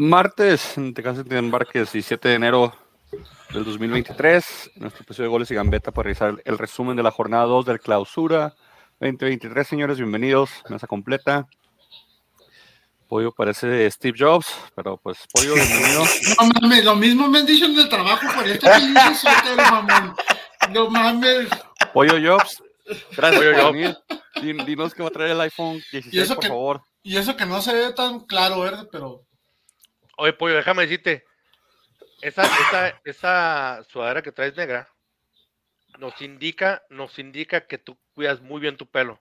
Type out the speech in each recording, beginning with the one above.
Martes, en Tecate de Embarques, 17 de enero del 2023, nuestro episodio de Goles y Gambeta para realizar el resumen de la jornada 2 del Clausura 2023, señores, bienvenidos, mesa completa. Pollo parece Steve Jobs, pero pues Pollo, bienvenido. No mames, lo mismo me han dicho en el trabajo, por esto que mamón. No mames. Pollo Jobs, gracias por venir. Dinos que va a traer el iPhone 16, por favor. Y eso que no se ve tan claro, ¿verdad? Pero Oye, pollo, déjame decirte, esa, esa, esa sudadera que traes negra nos indica, nos indica que tú cuidas muy bien tu pelo.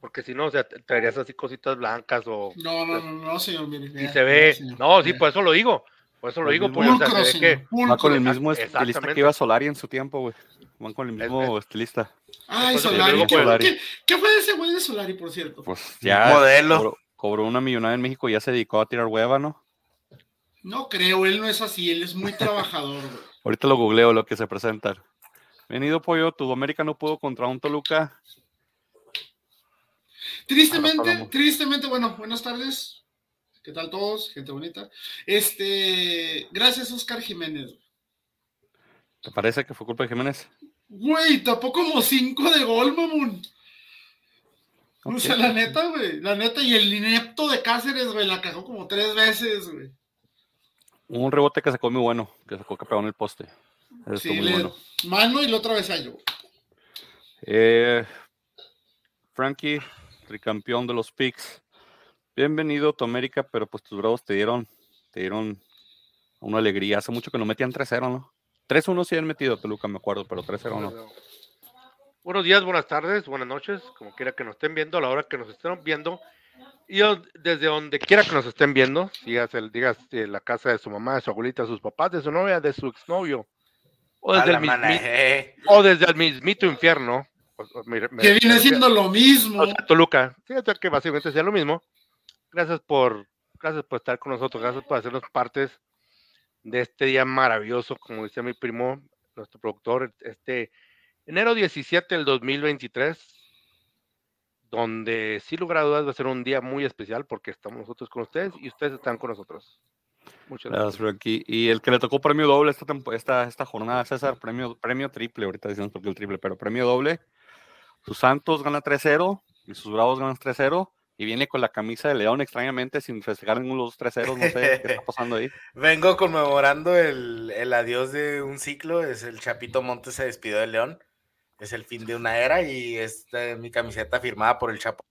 Porque si no, o sea, traerías así cositas blancas o. No, no, no, no señor, mire. Y se ve. No, sí, por eso lo digo. Por eso lo digo, pues, o sea, se que, va con el mismo estilista que iba Solari en su tiempo, güey. Van con el mismo estilista. Ay, Solari. ¿Qué, ¿Qué, fue de ese güey de Solari, por cierto? Pues ya. Modelo. Cobró, cobró, una millonada en México y ya se dedicó a tirar hueva, ¿no? No creo, él no es así, él es muy trabajador. Ahorita lo googleo lo que se presenta. Venido Pollo, tu América no pudo contra un Toluca. Tristemente, tristemente, bueno, buenas tardes. ¿Qué tal todos? Gente bonita. Este, gracias Oscar Jiménez. ¿Te parece que fue culpa de Jiménez? Güey, tapó como cinco de gol, mamón. O sea, la neta, güey, la neta, y el inepto de Cáceres, güey, la cagó como tres veces, güey. Un rebote que sacó muy bueno, que sacó que pegó en el poste. sí, muy bueno. Mano y la otra vez yo. Eh, Frankie, tricampeón de los Picks. Bienvenido, tu América, pero pues tus bravos te dieron, te dieron una alegría. Hace mucho que no metían 3-0, ¿no? 3-1 sí han metido, Toluca, me acuerdo, pero 3-0 no. Buenos días, buenas tardes, buenas noches, como quiera que nos estén viendo, a la hora que nos estén viendo. Y desde donde quiera que nos estén viendo, digas, el, digas eh, la casa de su mamá, de su abuelita, de sus papás, de su novia, de su exnovio, o desde, el, mismito, o desde el mismito infierno. que viene siendo lo mismo. Toluca, fíjate que básicamente sea lo mismo. Gracias por, gracias por estar con nosotros, gracias por hacernos partes de este día maravilloso, como decía mi primo, nuestro productor, este enero 17 del 2023 donde sin lugar a dudas va a ser un día muy especial porque estamos nosotros con ustedes y ustedes están con nosotros. Muchas gracias. gracias Y el que le tocó premio doble esta, esta, esta jornada, César, premio, premio triple, ahorita decimos porque el triple, pero premio doble. Sus Santos gana 3-0 y sus Bravos ganan 3-0 y viene con la camisa de León extrañamente sin festejar ninguno de los 3-0, no sé qué está pasando ahí. Vengo conmemorando el, el adiós de un ciclo, es el Chapito Montes se despidió de León es el fin de una era y es mi camiseta firmada por el Chapo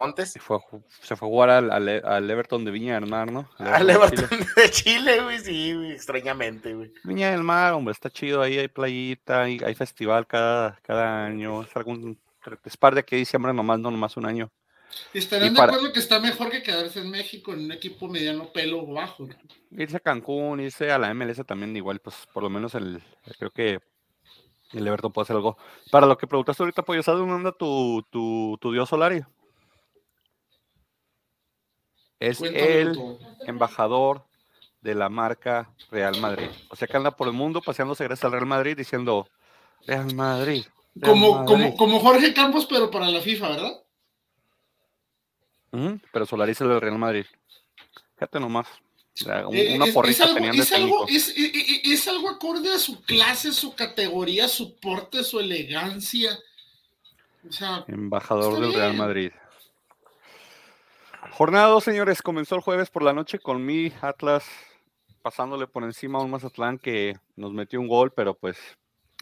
Montes. Se fue, se fue a jugar al, al, Everton de Viña del Mar, ¿no? Al Everton de Chile, güey, sí, extrañamente, güey. Viña del Mar, hombre, está chido, ahí hay playita, hay, hay festival cada, cada año, es algún es par de aquí diciembre nomás, no nomás un año. ¿Estarán de acuerdo que está mejor que quedarse en México en un equipo mediano pelo bajo? Irse a Cancún, irse a la MLS también igual, pues por lo menos el, creo que el Everton puede hacer algo. Para lo que preguntaste ahorita, pues, ¿sabes dónde anda tu, tu, tu dios Solari? Es el embajador de la marca Real Madrid. O sea que anda por el mundo paseándose gracias al Real Madrid diciendo Real Madrid. como, Como, como Jorge Campos, pero para la FIFA, ¿verdad? pero Solari es el del Real Madrid. Fíjate nomás. Eh, una porrita es, algo, es, algo, es, algo, acorde a su clase, su categoría, su porte, su elegancia. Embajador del Real Madrid. Jornada 2, señores, comenzó el jueves por la noche con mi Atlas pasándole por encima a un Mazatlán que nos metió un gol, pero pues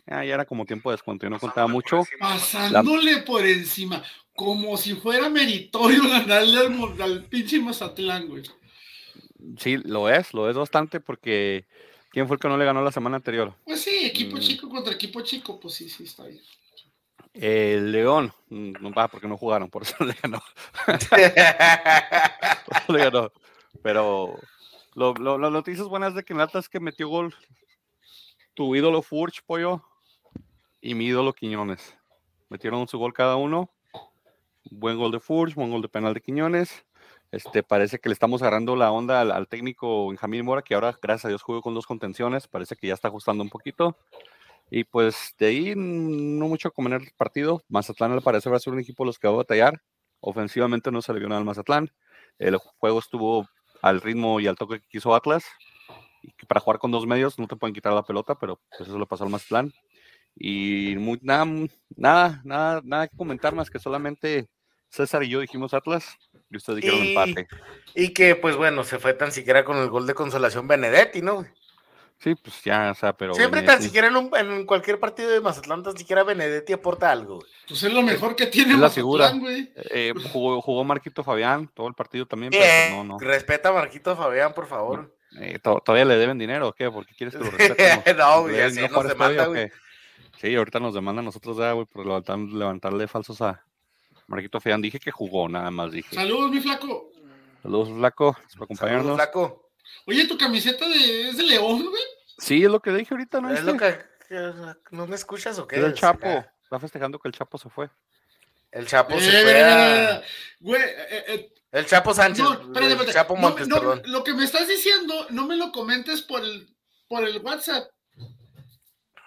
ya, era como tiempo de descuento, no contaba mucho. Pasándole por encima, como si fuera meritorio ganarle al, al pinche Mazatlán, güey. Sí, lo es, lo es bastante porque ¿quién fue el que no le ganó la semana anterior? Pues sí, equipo mm. chico contra equipo chico, pues sí, sí, está bien. El León, mm, no va porque no jugaron, por eso le ganó. le ganó. Pero lo, lo, las noticias buenas de que Nata es que metió gol tu ídolo Furch, pollo, y mi ídolo Quiñones. Metieron su gol cada uno. Buen gol de Furch, buen gol de penal de Quiñones. Este, parece que le estamos agarrando la onda al, técnico Benjamín Mora, que ahora, gracias a Dios, jugó con dos contenciones. Parece que ya está ajustando un poquito. Y pues de ahí no mucho comer el partido. Mazatlán al parecer va a ser un equipo los que va a batallar. Ofensivamente no se le vio nada al Mazatlán. El juego estuvo al ritmo y al toque que quiso Atlas. Y para jugar con dos medios no te pueden quitar la pelota, pero pues eso lo pasó al Mazatlán. Y muy, nada, nada, nada, nada que comentar más que solamente César y yo dijimos Atlas y ustedes dijeron Y, empate. y que, pues bueno, se fue tan siquiera con el gol de consolación Benedetti, ¿no? Sí, pues ya, o sea, pero. Siempre Benedetti tan siquiera en, un- en cualquier partido de Mazatlán, tan siquiera Benedetti aporta algo. güey. Pues es lo mejor que tiene Es la Mazatlán, figura. güey. eh, jugó, jugó Marquito Fabián todo el partido también, pero pues no, no. respeta a Marquito Fabián, por favor. Eh, to- ¿Todavía le deben dinero o qué? ¿Por qué quieres que lo respetemos? No, güey, ¿Le ya deben sé, dinero nos por estadio demanda, o güey. Sí, ahorita nos demanda a nosotros, ya, güey, por levantar- levantarle falsos a Marquito Fabián. Dije que jugó, nada más dije. Saludos, mi flaco. Saludos, Flaco, por Saludos, acompañarnos. flaco. Oye, tu camiseta de, es de León, güey. Sí, es lo que dije ahorita, ¿no? Es lo que, que- ¿No me escuchas o qué? Es el Chapo. Ah, Está festejando que el Chapo se fue. El Chapo Eh, se mira, fue a-. Güey, eh, eh, El Chapo Sánchez. no, espérate, el espérate. Chapo No, Montes, no, perdón. Lo que me estás diciendo, no me lo comentes por el, por el WhatsApp.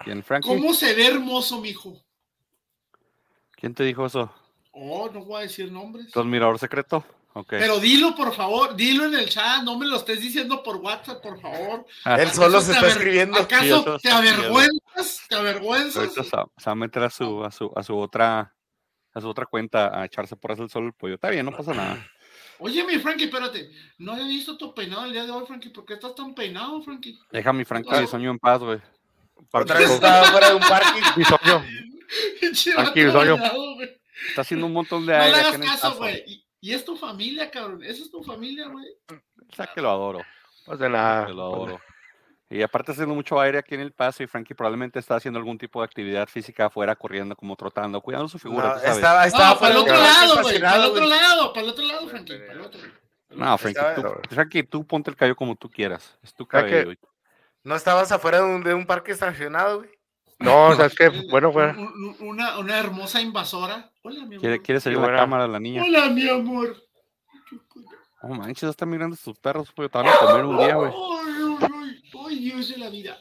¿Quién, Frankie? ¿Cómo se ve hermoso, mijo? ¿Quién te dijo eso? Oh, no voy a decir nombres. ¿Tu admirador secreto? Ok. Pero dilo, por favor, dilo en el chat, no me lo estés diciendo por WhatsApp, por favor. Ah, Él solo ¿Acaso se está escribiendo. ¿Acaso te avergüenzas? ¿Te avergüenzas? Ahorita se, va- a meter a su, a su, a su otra a su otra cuenta a echarse por el sol el pollo. Está bien, no pasa nada. Oye, mi Frankie, espérate. No he visto tu peinado el día de hoy, Frankie. ¿Por qué estás tan peinado, Frankie? Deja a mi Frankie Ah. de sueño en paz, güey. Otra vez estaba fuera de un parque. Bisoño. Pinche Tranquilo, vato Toño. Está haciendo un montón de No le aire. hagas acá en el caso, güey. Y, y es tu familia, cabrón. Esa es tu familia, güey. O sea que lo adoro. No pasa nada. que lo adoro. Y aparte haciendo mucho aire aquí en el paso y Frankie probablemente está haciendo algún tipo de actividad física afuera, corriendo, como trotando, cuidando su figura, No, tú sabes. estaba, estaba No, para fuera el de otro lado, güey. Para el otro lado, para el otro lado, Frankie. Para el otro. No, Frankie, tú, Frankie, tú ponte el cabello como tú quieras. Es tu cabello. No estabas afuera de un, de un parque estacionado, güey. No, ¿sabes qué? Bueno, fue. Un- un- Una, una hermosa invasora. Hola, mi amor. ¿Quiere, quiere salir la cámara la niña? Hola, mi amor. Oh, manches, están mirando sus perros, pues te van a comer un día, güey. Ay, Dios de la vida.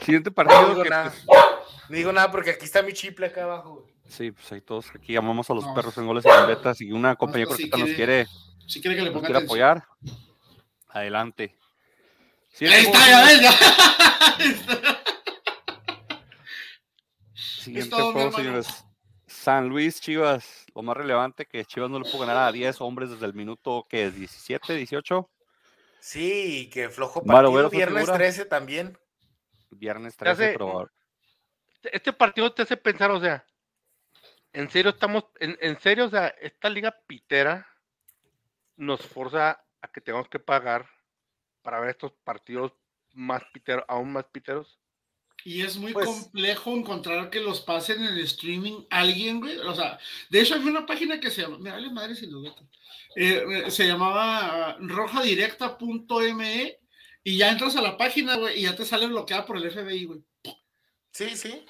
Siguiente No partido digo que, nada. pues, No digo nada porque aquí está mi chiple acá abajo. güey. sí, pues ahí todos aquí amamos a los No. perros en goles y gambetas y una compañía cortita nos quiere- quiere, Si quiere que le nos ponga quiere apoyar. Adelante. Ahí Siguiente está, ya ves, ya. Siguiente juego, hermano. señores. San Luis Chivas. Lo más relevante que Chivas no le pudo ganar a 10 hombres desde el minuto que es 17, 18, Sí, que flojo partido. Fue Viernes figura. 13 también. viernes Ya 13, sé. pero Este partido te hace pensar, o sea, en serio estamos, en, en serio, o sea, esta liga pitera nos forza a que tengamos que pagar para ver estos partidos más piteros, aún más piteros. Y es muy Pues- complejo encontrar que los pasen en el streaming alguien, güey. O sea, de hecho había una página que se llama, me vale madre si lo. Eh, eh, se llamaba ah, rojadirecta.me y ya entras a la página, güey, y ya te sale bloqueada por el FBI, güey. Sí, sí.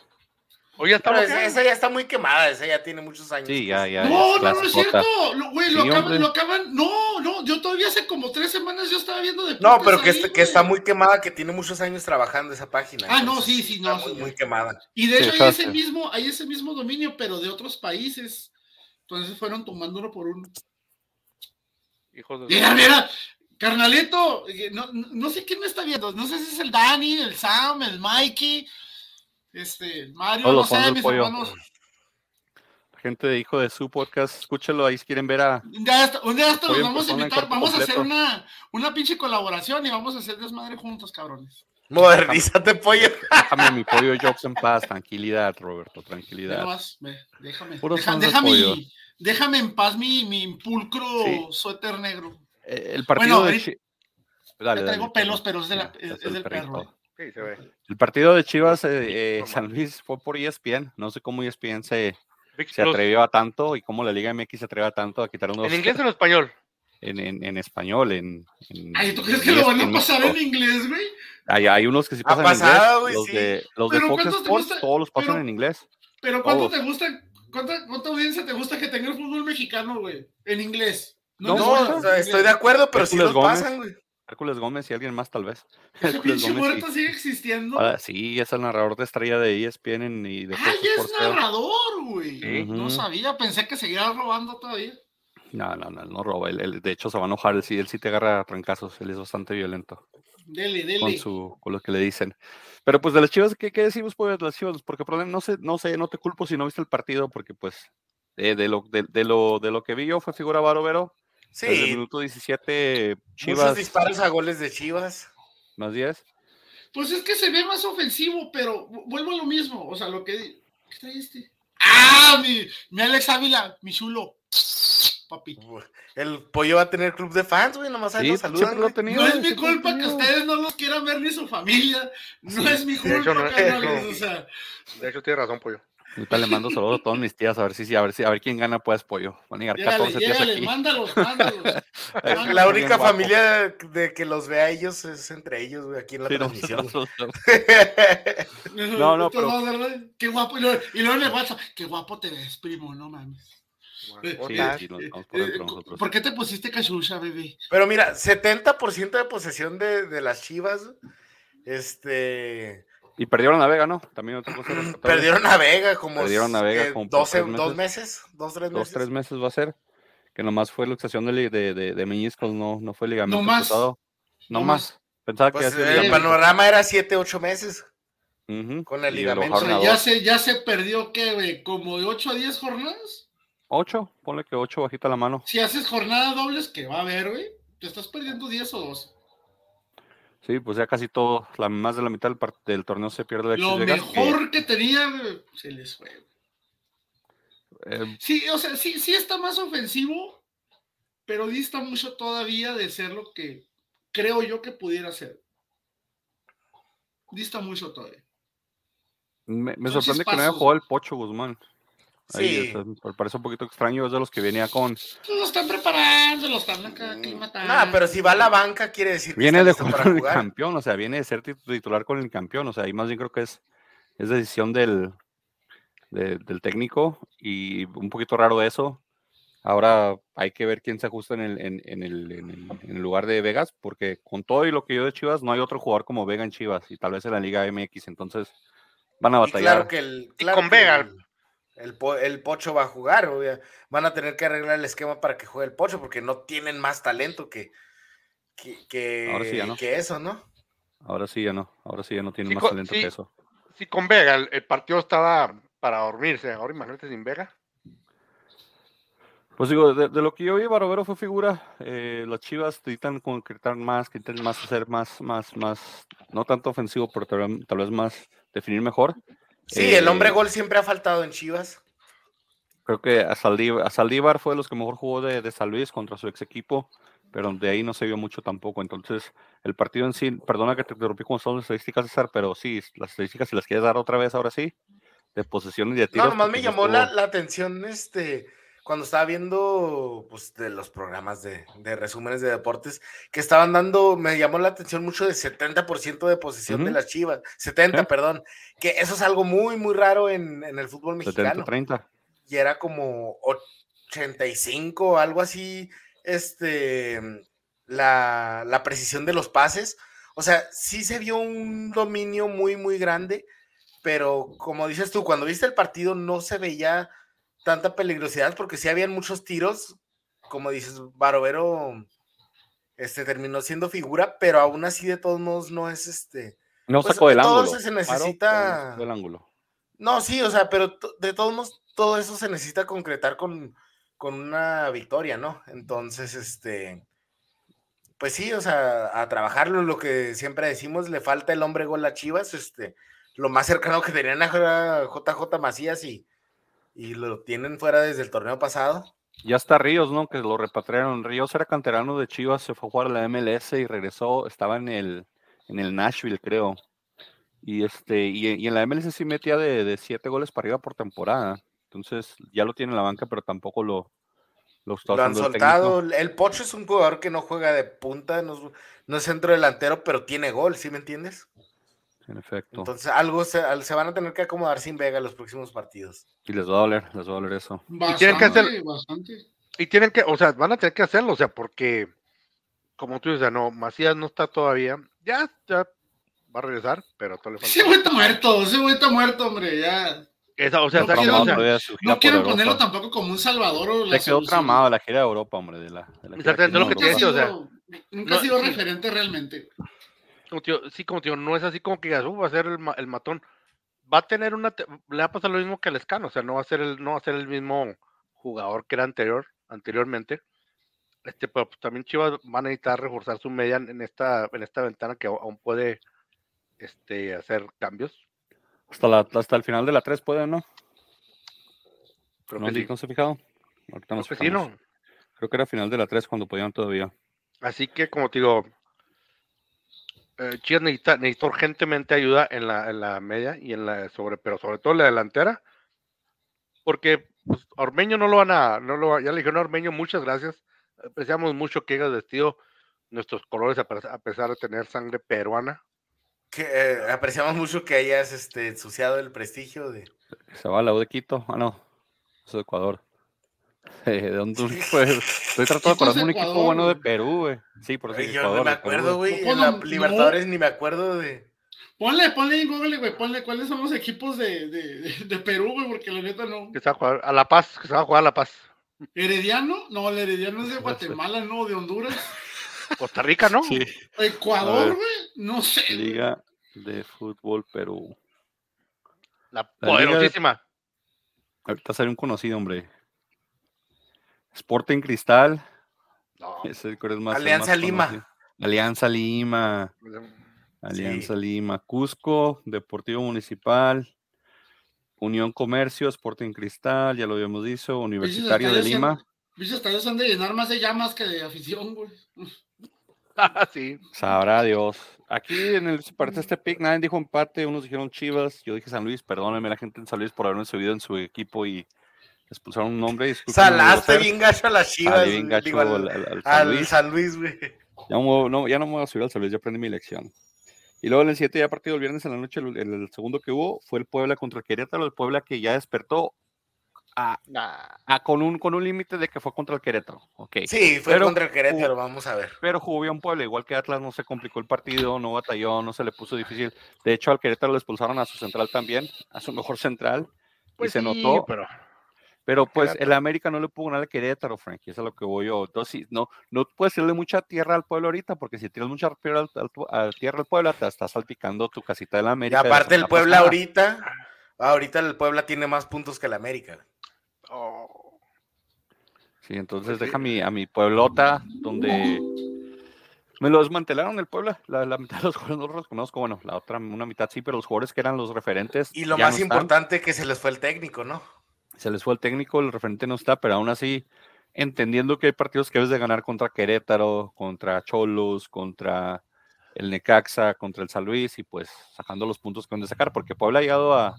Oye, está Pero bloqueado. esa, esa ya está muy quemada. Esa ya tiene muchos años. sí, ya, ya. No, no, no es cierto. Lo- Güey, lo, acaban, lo acaban. No, no, yo todavía hace como tres semanas yo estaba viendo de No, pero que, ahí, está- que está muy quemada, que tiene muchos años trabajando esa página. Ah, no, sí, sí, está no, Muy, sí. muy quemada. Y de Sí, hecho hay ese mismo, hay ese mismo dominio, pero de otros países. Entonces fueron tomándolo por uno. Hijos de- Mira, mira, carnalito, eh, no- no sé quién me está viendo, no sé si es el Dani, el Sam, el Mikey, este, Mario, Todos no los sé, mis pollo. hermanos. La gente de Hijo de su podcast, escúchelo ahí si quieren ver a. Un día, hasta- un día hasta en vamos a invitar, vamos a hacer una, una pinche colaboración y vamos a hacer desmadre juntos, cabrones. Modernízate, pollo. Déjame mi pollo Jobs en paz. Tranquilidad, Roberto, tranquilidad. ve, déjame, deja- mi- déjame en paz mi, mi pulcro Sí. suéter negro. Eh, El partido Bueno, de Dale, Ya traigo dale, pelos, pero es, de la- Ya, es- ya es el del perrito. perro. Sí, se ve. El partido de Chivas, eh, eh, San. Luis fue por E ESPN. No sé cómo E ESPN se, se atrevió a tanto y cómo la Liga MX se atreve a tanto a quitar unos ¿En inglés o en español? en, en- en español. En, en- Ay, ¿tú crees que lo van a pasar en inglés, güey? Hay, hay unos que sí Ha pasan en inglés. Los sí. de, los de Pero Fox ¿cuántos te Sports, gusta? todos los pasan Pero- en inglés. Pero ¿cuánto Todos. te gusta, cuánta, cuánta audiencia te gusta que tenga el fútbol mexicano, güey? En inglés. No, o sea, estoy de acuerdo, pero sí los Gómez. pasan, güey. Hércules Gómez y alguien más, tal vez. Hércules pinche Gómez, muerto sigue existiendo. Ah, sí, es el narrador de estrella de ESPN y de Ah, ya es narrador, güey. Sí. No Ujú. sabía, pensé que seguía robando todavía. No, no, no, no roba. Él, él- de hecho, se va a enojar. Él sí, él sí te agarra a trancazos. Él es bastante violento Dele, con, dele. su, con lo que le dicen. Pero pues de las chivas, ¿qué, qué decimos pues de las chivas? Porque problema, no sé, no sé, no te culpo si no viste el partido, porque pues eh, de, lo, de, de lo, de lo que vi yo fue figura Barovero. Desde el Sí, minuto 17, muchos Chivas disparos a goles de Chivas. más 10. Pues es que se ve más ofensivo, pero vu- vuelvo a lo mismo. O sea, lo que. ¿Qué trae este? ¡Ah! Mi, mi Alex Ávila, mi chulo. Papi. El pollo va a tener club de fans, güey, nomás ahí Sí, saludan. lo tenido. No es mi culpa que ustedes no los quieran ver ni su familia. No es mi de culpa, hecho, no carnales, no. O sea, De hecho, tiene razón, pollo. Ahorita le mando saludos a todas mis tías a ver si, si- a ver si, a ver quién gana pues pollo. Van a llegar llégale, 14 tías llégale, aquí. mándalos, mándalos. La Bien única guapo. familia de que los vea a ellos es entre ellos, güey, aquí en la Sí, no, transmisión. nosotros- No, no, pero- Qué guapo. Y luego, y luego en el WhatsApp, qué guapo te ves, primo, no mames. Bueno, Sí, sí, nos vamos por Eh, dentro nosotros. ¿Por qué te pusiste cachucha, bebé? Pero mira, 70% de posesión de, de las Chivas. Este. Y perdieron a Vega, ¿no? También otra cosa. Perdieron a Vega como. Perdieron a Vega ¿qué? como por 12, tres dos meses. Dos, tres Dos, meses. tres meses va a ser. Que nomás fue luxación de, de, de, de meñiscos, no, no fue ligamento No más. cruzado. No, No más. Pensaba Pues que el eh, ligamento. panorama era 7, 8 meses. Con el y ligamento. O sea, ya dos. se, ya se perdió, ¿qué? ¿Como de 8 a 10 jornadas? Ocho, ponle que ocho bajita la mano. Si haces jornada dobles, que va a haber, güey, te estás perdiendo 10 o 12. Sí, pues ya casi todo, la, más de la mitad del, torneo se pierde Lo Vegas, que, mejor que tenía, se les fue. eh, Sí, o sea, sí, sí está más ofensivo, pero dista mucho todavía de ser lo que creo yo que pudiera ser. Dista mucho todavía. me, sorprende que no haya jugado el Pocho Guzmán. Ahí, Sí. parece un poquito extraño, es de los que venía con... Lo están preparando, lo están acá aclimatando. Nada, pero si va a la banca, quiere decir que Viene de jugar para con el campeón, o sea, viene de ser tit- titular con el campeón, o sea, ahí más bien creo que es, es decisión del, de- del técnico y un poquito raro eso. Ahora hay que ver quién se ajusta en el, en, en el, en el- en el lugar de Vegas, porque con todo y lo que yo de Chivas, no hay otro jugador como Vega en Chivas y tal vez en la Liga MX, entonces van a Y batallar. claro que el, claro con que Vega. El, el po- el Pocho va a jugar, obvia- van a tener que arreglar el esquema para que juegue el Pocho, porque no tienen más talento que, que, que- Ahora sí ya no. que eso, ¿no? Ahora sí ya no, ahora sí ya no tiene Sí, más talento sí. que eso. Sí, con Vega, el, el partido estaba para dormirse. Ahora imagínate sin Vega. Pues digo, de, de lo que yo vi, Barovero fue figura. eh, las Chivas necesitan concretar más, que intenten más hacer más, más, más, no tanto ofensivo, pero tal vez más definir mejor. Sí, el hombre Eh, gol siempre ha faltado en Chivas. Creo que a Saldívar, a Saldívar fue de los que mejor jugó de, de San Luis contra su ex equipo, pero de ahí no se vio mucho tampoco. Entonces, el partido en sí, perdona que te interrumpí con son las estadísticas, César, pero sí, las estadísticas, si las quieres dar otra vez, ahora sí, de posesión y de tiros. No, nomás me llamó la atención este cuando estaba viendo pues, de los programas de, de resúmenes de deportes que estaban dando, me llamó la atención mucho de 70% de posesión de Ujú. las Chivas, 70, Sí. perdón, que eso es algo muy, muy raro en, en el fútbol mexicano. 70-30. y era como 85, algo así, este, la, la precisión de los pases. O sea, sí se vio un dominio muy, muy grande, pero como dices tú, cuando viste el partido no se veía tanta peligrosidad porque sí habían muchos tiros, como dices, Barovero este, terminó siendo figura, pero aún así de todos modos no es este... No Pues, sacó del todo ángulo. eso se necesita- del ángulo. No, sí, o sea, pero de todos modos, todo eso se necesita concretar con, con una victoria, ¿no? Entonces, este, pues sí, o sea, a trabajarlo, lo que siempre decimos, le falta el hombre gol a Chivas, este, lo más cercano que tenían era JJ Macías y, y lo tienen fuera desde el torneo pasado. Ya está Ríos, ¿no? Que lo repatriaron. Ríos era canterano de Chivas, se fue a jugar a la MLS y regresó. Estaba en el, en el Nashville, creo. Y este, y, y en la MLS sí metía de, de siete goles para arriba por temporada. Entonces ya lo tiene en la banca, pero tampoco lo, lo está Lo han el soltado. El Pocho es un jugador que no juega de punta, no es, no es centro delantero, pero tiene gol, ¿sí me entiendes? En efecto. Entonces, algo se, se van a tener que acomodar sin Vega los próximos partidos. y les va a doler, les va a doler eso. Bastante, tienen que hacer- bastante. Y tienen que, o sea, van a tener que hacerlo, o sea, porque, como tú dices, no, Macías no está todavía. Ya, ya va a regresar, pero todavía le Ese falta. güey está muerto, ese güey está muerto, hombre, ya. Esa, o sea, No quiero- No quiero Europa. ponerlo tampoco como un salvador o la Se quedó tramado la gira de Europa, hombre. De la, de la gira Exactamente, aquí lo que te Nunca ha decía, o sea, sido, nunca ha sido sí. referente realmente. Como sí, como te digo, no es así como que digas, "Uh, va a ser el, ma- el matón. Va a tener una, le va a pasar lo mismo que al Escano, o sea, no va a ser el, no va a ser el mismo jugador que era anterior, anteriormente. Este, pero pues, también Chivas van a necesitar reforzar su media en esta, en esta ventana que aún puede este, hacer cambios. Hasta, la, hasta el final de la 3 puede, ¿no? Creo ¿No, que sí. ¿No se ha fijado? Ahorita Creo nos que sí. ¿no? Creo que era final de la 3 cuando podían todavía. Así que, como te digo, eh, Chivas necesita, necesita urgentemente ayuda en la, en la media y en la sobre, pero sobre todo en la delantera, porque pues, Ormeño no lo van a, no lo, ya le dijeron a Ormeño, muchas gracias, apreciamos mucho que hayas vestido nuestros colores a, pe- a pesar de tener sangre peruana. Que, eh, apreciamos mucho que hayas este, ensuciado el prestigio de. Se va a la U de Quito. Ah, no. Eso de Ecuador. Eh, ¿De dónde? Pues, estoy tratando de acordarme un equipo bueno de. Perú, güey. Sí, por eso yo Ecuador, no me acuerdo, güey. En la no. Libertadores ni me acuerdo de. Ponle, ponle en Google, güey, ponle cuáles son los equipos de, de, Perú, güey, porque la neta no. Que se va a jugar a La Paz, que se va a jugar a La Paz. Herediano, no, el Herediano es de. Guatemala, no, de Honduras. Costa Rica, ¿no? Sí, Ecuador, güey, no sé. Liga de Fútbol Perú. La La Liga de- poderosísima. Ahorita sale un conocido, hombre. Sporting Cristal. No, Ese es más. Alianza más Lima. Alianza Lima. Alianza Lima, Cusco, Deportivo Municipal, Unión Comercio, Sporting Cristal, ya lo habíamos dicho, Universitario de Lima. han- Pinches estadios han de llenar más de llamas que de afición, güey. Ah, sí. Sabrá Dios. Aquí en el parece este pick, nadie dijo empate, unos dijeron Chivas, yo dije San Luis, perdónenme la gente en San Luis por haberme subido en su equipo y expulsaron un nombre. discúlpenme, Salaste bien gacho a las Salí chivas. bien güey, gacho digo, al, al, al- San Luis. San Luis, güey. Ya no, me voy- no, ya no me voy a subir al San Luis, ya aprendí mi lección. Y luego en el 7 ya partido el viernes en la noche, el, el segundo que hubo fue el Puebla contra el Querétaro, el Puebla que ya despertó a, a- con un, con un límite de que fue contra el Querétaro. Ok. Sí, fue Pero- contra el Querétaro, vamos a ver. Pero jugó bien Puebla, igual que Atlas, no se complicó el partido, no batalló, no se le puso difícil. De hecho, al Querétaro le expulsaron a su central también, a su mejor central, Pues y se sí, notó. pero Pero pues el. América no le pudo ganar al Querétaro, Frankie, eso es a lo que voy yo. Entonces, sí, no, no puedes tirarle mucha tierra al pueblo ahorita, porque si tiras mucha tierra al, al- al- tierra al pueblo, te estás salpicando tu casita del Y América. la aparte el Puebla pasada. ahorita, ahorita el Puebla tiene más puntos que el América. oh, Sí, entonces sí. deja mi, a mi pueblota, donde me lo desmantelaron el Puebla. La, la mitad de los jugadores no los conozco, bueno, la otra, una mitad sí, pero los jugadores que eran los referentes. Y lo más no están. importante que se les fue el técnico, ¿no? Se les fue el técnico, el referente no está, pero aún así, entendiendo que hay partidos que debes de ganar contra Querétaro, contra Cholos, contra el Necaxa, contra el San Luis, y pues sacando los puntos que van de sacar, porque Puebla ha llegado a,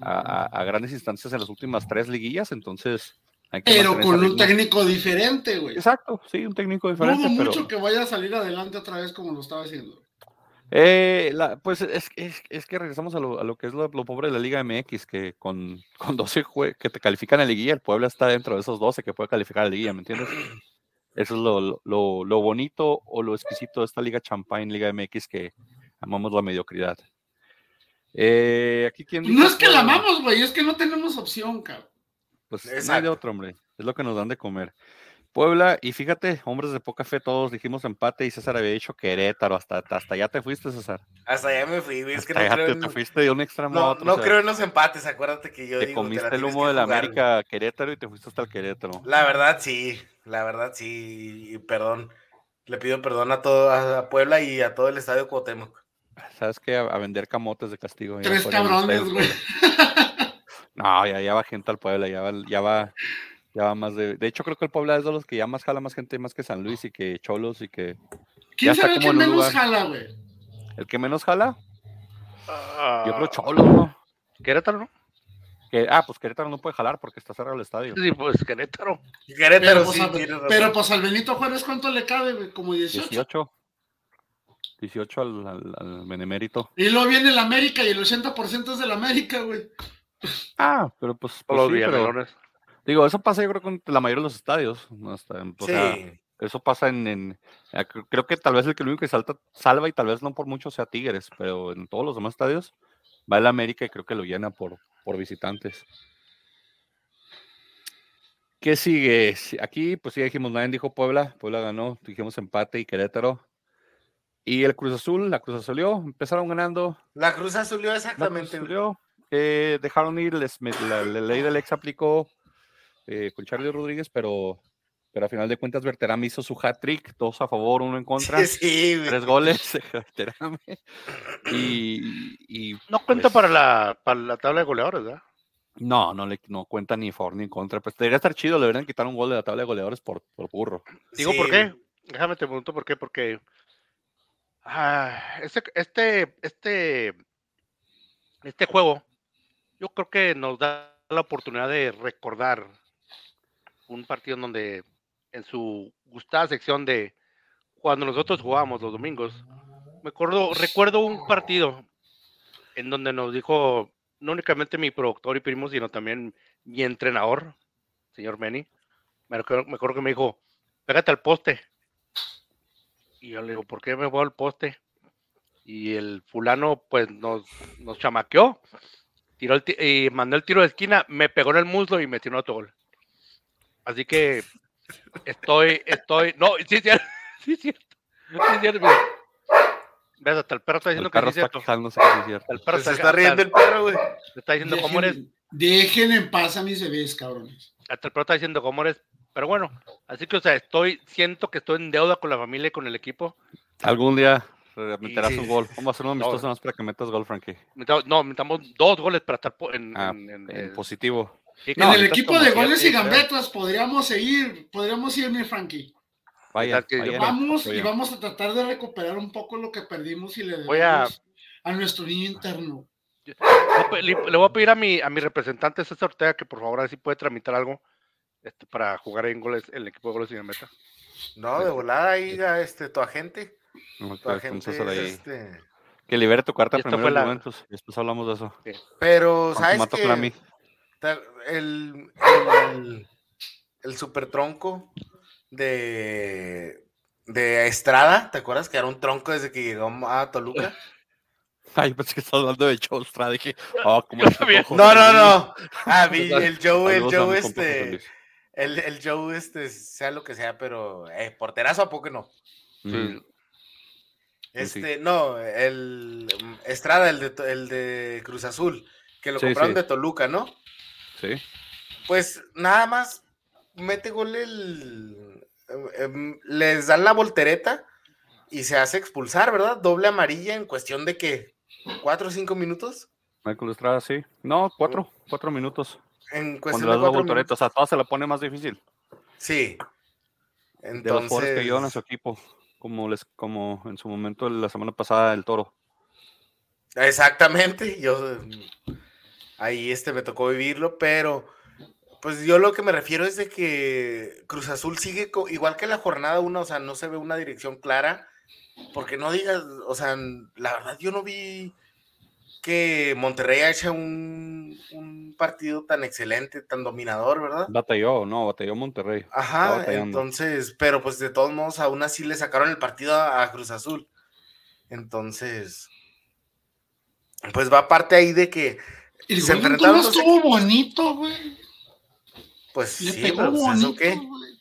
a- grandes instancias en las últimas tres liguillas, entonces Pero con un técnico diferente, güey. Exacto, sí, un técnico diferente, pero... mucho que vaya a salir adelante otra vez como lo estaba haciendo. Eh, la- pues es, es, es que regresamos a lo, a lo que es lo, lo pobre de la Liga MX, que con, con 12 jue- que te califican a liguilla, el Puebla está dentro de esos 12 que puede calificar a liguilla, ¿me entiendes? Eso es lo, lo- lo, lo bonito o lo exquisito de esta Liga Champagne, Liga MX, que amamos la mediocridad. Eh, aquí quien No es que la amamos, güey, es que no tenemos opción, cabrón. Pues no hay de Exacto. otro, hombre. Es lo que nos dan de comer. Puebla, y fíjate, hombres de poca fe, todos dijimos empate y César había dicho Querétaro. Hasta, hasta allá te fuiste, César. Hasta allá me fui, güey. Es que no creo, te, en, te fuiste de un extremo a no, otro. no o sea, creo en los empates. Acuérdate que yo te digo comiste el humo de la jugar. América Querétaro y te fuiste hasta el Querétaro. La verdad, sí. La verdad, sí. Y perdón. Le pido perdón a todo, a Puebla y a todo el estadio Cuauhtémoc. ¿Sabes qué? A, a vender camotes de castigo. Tres cabrones, güey. No, ya, ya va gente al Puebla, ya va, ya va, ya va más de. De hecho, creo que el Puebla es de los que ya más jala más gente, más que San Luis y que Cholos y que. ¿Quién está sabe el que menos lugar. jala, güey? El que menos jala, yo creo Cholos, ¿no? Querétaro, ¿no? Que, ah, pues Querétaro no puede jalar porque está cerrado el estadio. Sí, pues Querétaro. Querétaro Pero, sí pues, a, tiene razón. pero pues al Benito Juárez, ¿cuánto le cabe, güey? Como 18. 18. 18 al, al, al Benemérito. Y luego viene el América y el 80% es del América, güey. Ah, pero pues. pues sí, pero-. Digo, eso pasa yo creo con la mayoría de los estadios. ¿no? Hasta, o sea. Eso pasa en, en- cre- creo que tal vez el que único que salta, salva y tal vez no por mucho sea Tigres, pero en todos los demás estadios va el América y creo que lo llena por, por visitantes. ¿Qué sigue? Si- Aquí, pues sí, dijimos, nadie dijo Puebla. Puebla ganó, dijimos empate y Querétaro. Y el Cruz Azul, la Cruz Azulió, empezaron ganando. La Cruz Azulió La Cruz exactamente. Azulió, eh, dejaron ir, les, la, la ley del ex aplicó eh, con Charlie Rodríguez, pero, pero a final de cuentas Berterame hizo su hat-trick, dos a favor, uno en contra. Sí, sí, güey. Tres goles de Berterame. Y, y No cuenta pues, para, la, para la tabla de goleadores, ¿verdad? No, no le no cuenta ni for ni en contra. Pues debería estar chido, le deberían quitar un gol de la tabla de goleadores por, por burro. Digo, Sí, ¿por qué? Déjame te pregunto por qué. Porque ah, este, este, este, este juego, yo creo que nos da la oportunidad de recordar un partido en donde, en su gustada sección de cuando nosotros jugábamos los domingos, me acuerdo, recuerdo un partido en donde nos dijo no únicamente mi productor y primo, sino también mi entrenador, señor Manny. Me acuerdo, me acuerdo que me dijo, pégate al poste. Y yo le digo, ¿por qué me voy al poste? Y el fulano, pues, nos, nos chamaqueó. Tiró el y mandó el tiro de esquina, me pegó en el muslo y metió un autogol. Así que estoy, estoy, no, sí es cierto, sí es cierto, sí es cierto. mira. Ves, hasta el perro está El diciendo que sí está cierto. quejándose que sí es cierto. El perro se está riendo el perro, güey. está diciendo cómo eres, Dejen, dejen en paz a mis bebés, cabrones. hasta el perro está diciendo cómo eres. Pero bueno, así que, o sea, estoy, siento que estoy en deuda con la familia y con el equipo. Algún día eh, meterás sí, un gol. Vamos a hacer un no. amistoso más para que metas gol, Frankie. No, necesitamos dos goles para estar en, Ah, en- en- En en- positivo. En no, el equipo de goles y creo. gambetas podríamos seguir, podríamos ir, mi Frankie. Vaya, vayan, Vamos y vamos a tratar de recuperar un poco lo que perdimos y le Voy a- debemos a nuestro niño interno. Le voy a pe- Le, le voy a pedir a mi, a mi representante César Ortega que por favor así puede tramitar algo este, para jugar en goles, el equipo de goles y meta. No, de volada ahí, a este, tu agente. Ok, Tu agente este. Que libere tu carta primero fue la- y Después hablamos de eso. Pero, ¿sabes qué? El, el, el super tronco de, de Estrada, ¿te acuerdas que era un tronco desde que llegó a Toluca? Ay, pensé que estás hablando de Chostra. Dije, oh, también. No, no, no. Ah, vi, el Joe, el Joe, este, el, el Joe, este, sea lo que sea, pero, eh, porterazo a poco no. Sí. Este, no, el Estrada, el de, el de Cruz Azul, que lo Sí, compraron sí. de Toluca, ¿no? Sí. Pues nada más mete gol el. em, les dan la voltereta y se hace expulsar, ¿verdad? Doble amarilla en cuestión de que cuatro o cinco minutos. Michael Estrada, sí. No, cuatro, cuatro minutos. En Cuando cuestión le de cuatro minutos. o sea, todo se la pone más difícil. Sí. De los jugadores que llevan a su Entonces, equipo. Como les, como en su momento la semana pasada el toro. exactamente. Yo ahí este me tocó vivirlo, pero pues yo lo que me refiero es de que Cruz Azul sigue igual que la jornada 1, o sea, no se ve una dirección clara. Porque no digas, o sea, la verdad yo no vi que Monterrey ha hecho un, un partido tan excelente, tan dominador, ¿verdad? Batalló, no, batalló Monterrey. Ajá, entonces, pero pues de todos modos aún así le sacaron el partido a, a Cruz Azul. Entonces, pues va parte ahí de que, El Se enfrentaron dos estuvo bonito, güey. pues Le sí, pegó pero pues, ¿eso bonito, qué? güey.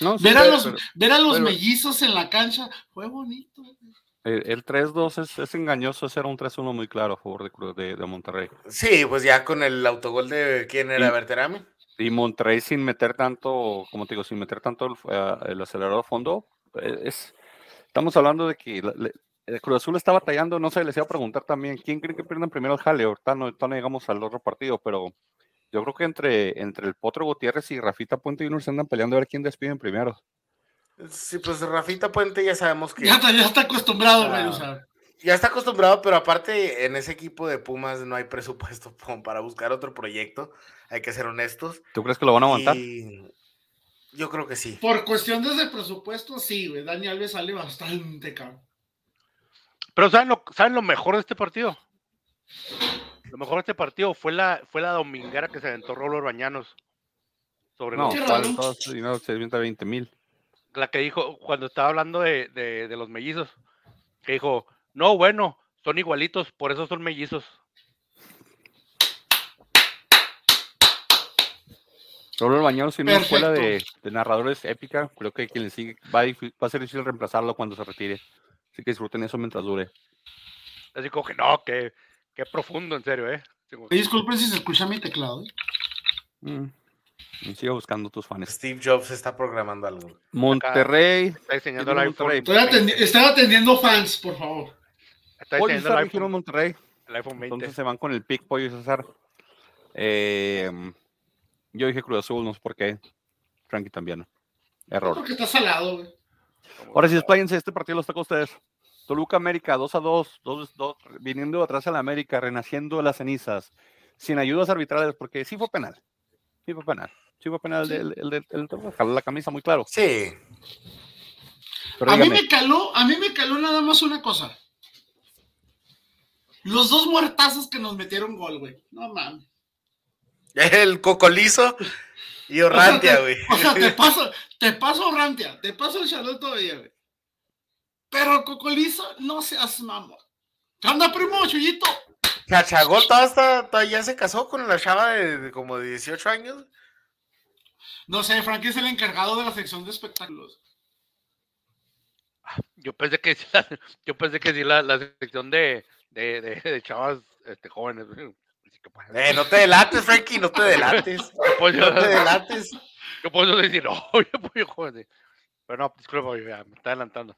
No, sí, Ver a pero- los, pero ver a los pero- mellizos en la cancha fue bonito. güey. el, el 3-2 es, es engañoso, ese era un 3-1 muy claro a favor de, Cruz- de, de Monterrey. Sí, pues ya con el autogol de quién era Y- Berterame. Y Monterrey sin meter tanto, como te digo, sin meter tanto el, eh, el acelerador a fondo, eh, es, estamos hablando de que le- el Cruz Azul está batallando, no sé, les iba a preguntar también, ¿quién cree que pierdan primero el jale? Ahorita no, ahorita no llegamos al otro partido, pero yo creo que entre, entre el Potro Gutiérrez y Rafita Puente Junior se andan peleando a ver quién despiden primero. Sí, pues Rafita Puente ya sabemos que Ya está, ya está acostumbrado, güey. Ah. o sea, ya está acostumbrado, pero aparte en ese equipo de Pumas no hay presupuesto para buscar otro proyecto, hay que ser honestos. ¿Tú crees que lo van a aguantar? Y yo creo que sí. por cuestiones de presupuesto, sí, güey. Dani Alves sale bastante caro. Pero ¿saben lo, ¿saben lo mejor de este partido? Lo mejor de este partido fue la, fue la dominguera que se aventó Rolo Bañanos sobre No, Qué los- raro. ¿cuál? todo ese dinero se avienta 20 mil. la que dijo cuando estaba hablando de, de- de los mellizos, que dijo, no, bueno, son igualitos, por eso son mellizos. El bañero tiene una escuela de, narradores épica. Creo que quien le sigue va a, difí- va a ser difícil reemplazarlo cuando se retire. Así que disfruten eso mientras dure. Así como que no, que, qué profundo, en serio, ¿eh? Que, Disculpen si se escucha mi teclado. ¿eh? Mm. Y Sigo buscando tus fans. Steve Jobs está programando algo. Monterrey. está diseñando el iPhone. Estoy, atendi- estoy atendiendo fans, por favor. Está diseñando César el iPhone, Monterrey. el iPhone 20. Entonces se van con el pick pollo y César. Eh, yo dije Cruz Azul, no sé por qué. Frankie también. Error. Porque está salado, güey. Ahora sí, despláyense, este partido los toca a ustedes. Toluca América, 2 a 2, dos, dos, viniendo de atrás a la América, renaciendo de las cenizas, sin ayudas arbitrales, porque sí fue penal. Sí fue penal. Sí fue penal el, del- el, la camisa muy claro. Sí. Pero A mí me caló, a mí me caló nada más una cosa. Los dos muertazos que nos metieron gol, güey. No mames. El cocolizo y O sea, Orrantia, güey. O sea, te paso, te paso Rantia, te paso el Charlotte todavía, güey. Pero Cocolizo, no seas mamón. ¿Qué onda, primo, Chuyito? Chachagol todavía, está- todavía se casó con la chava de, de como de 18 años. No sé, Frankie es el encargado de la sección de espectáculos. Yo pensé que sí, la- yo pensé que sí la, la sección de, de, de, de chavas este, jóvenes. güey. Así que, pues, Eh, no te delates, Frankie, no te delates. ¿qué puedo yo- No te delates. Qué puedo yo decir? No, yo puedo joder. Pero no, disculpa, ya, me está adelantando.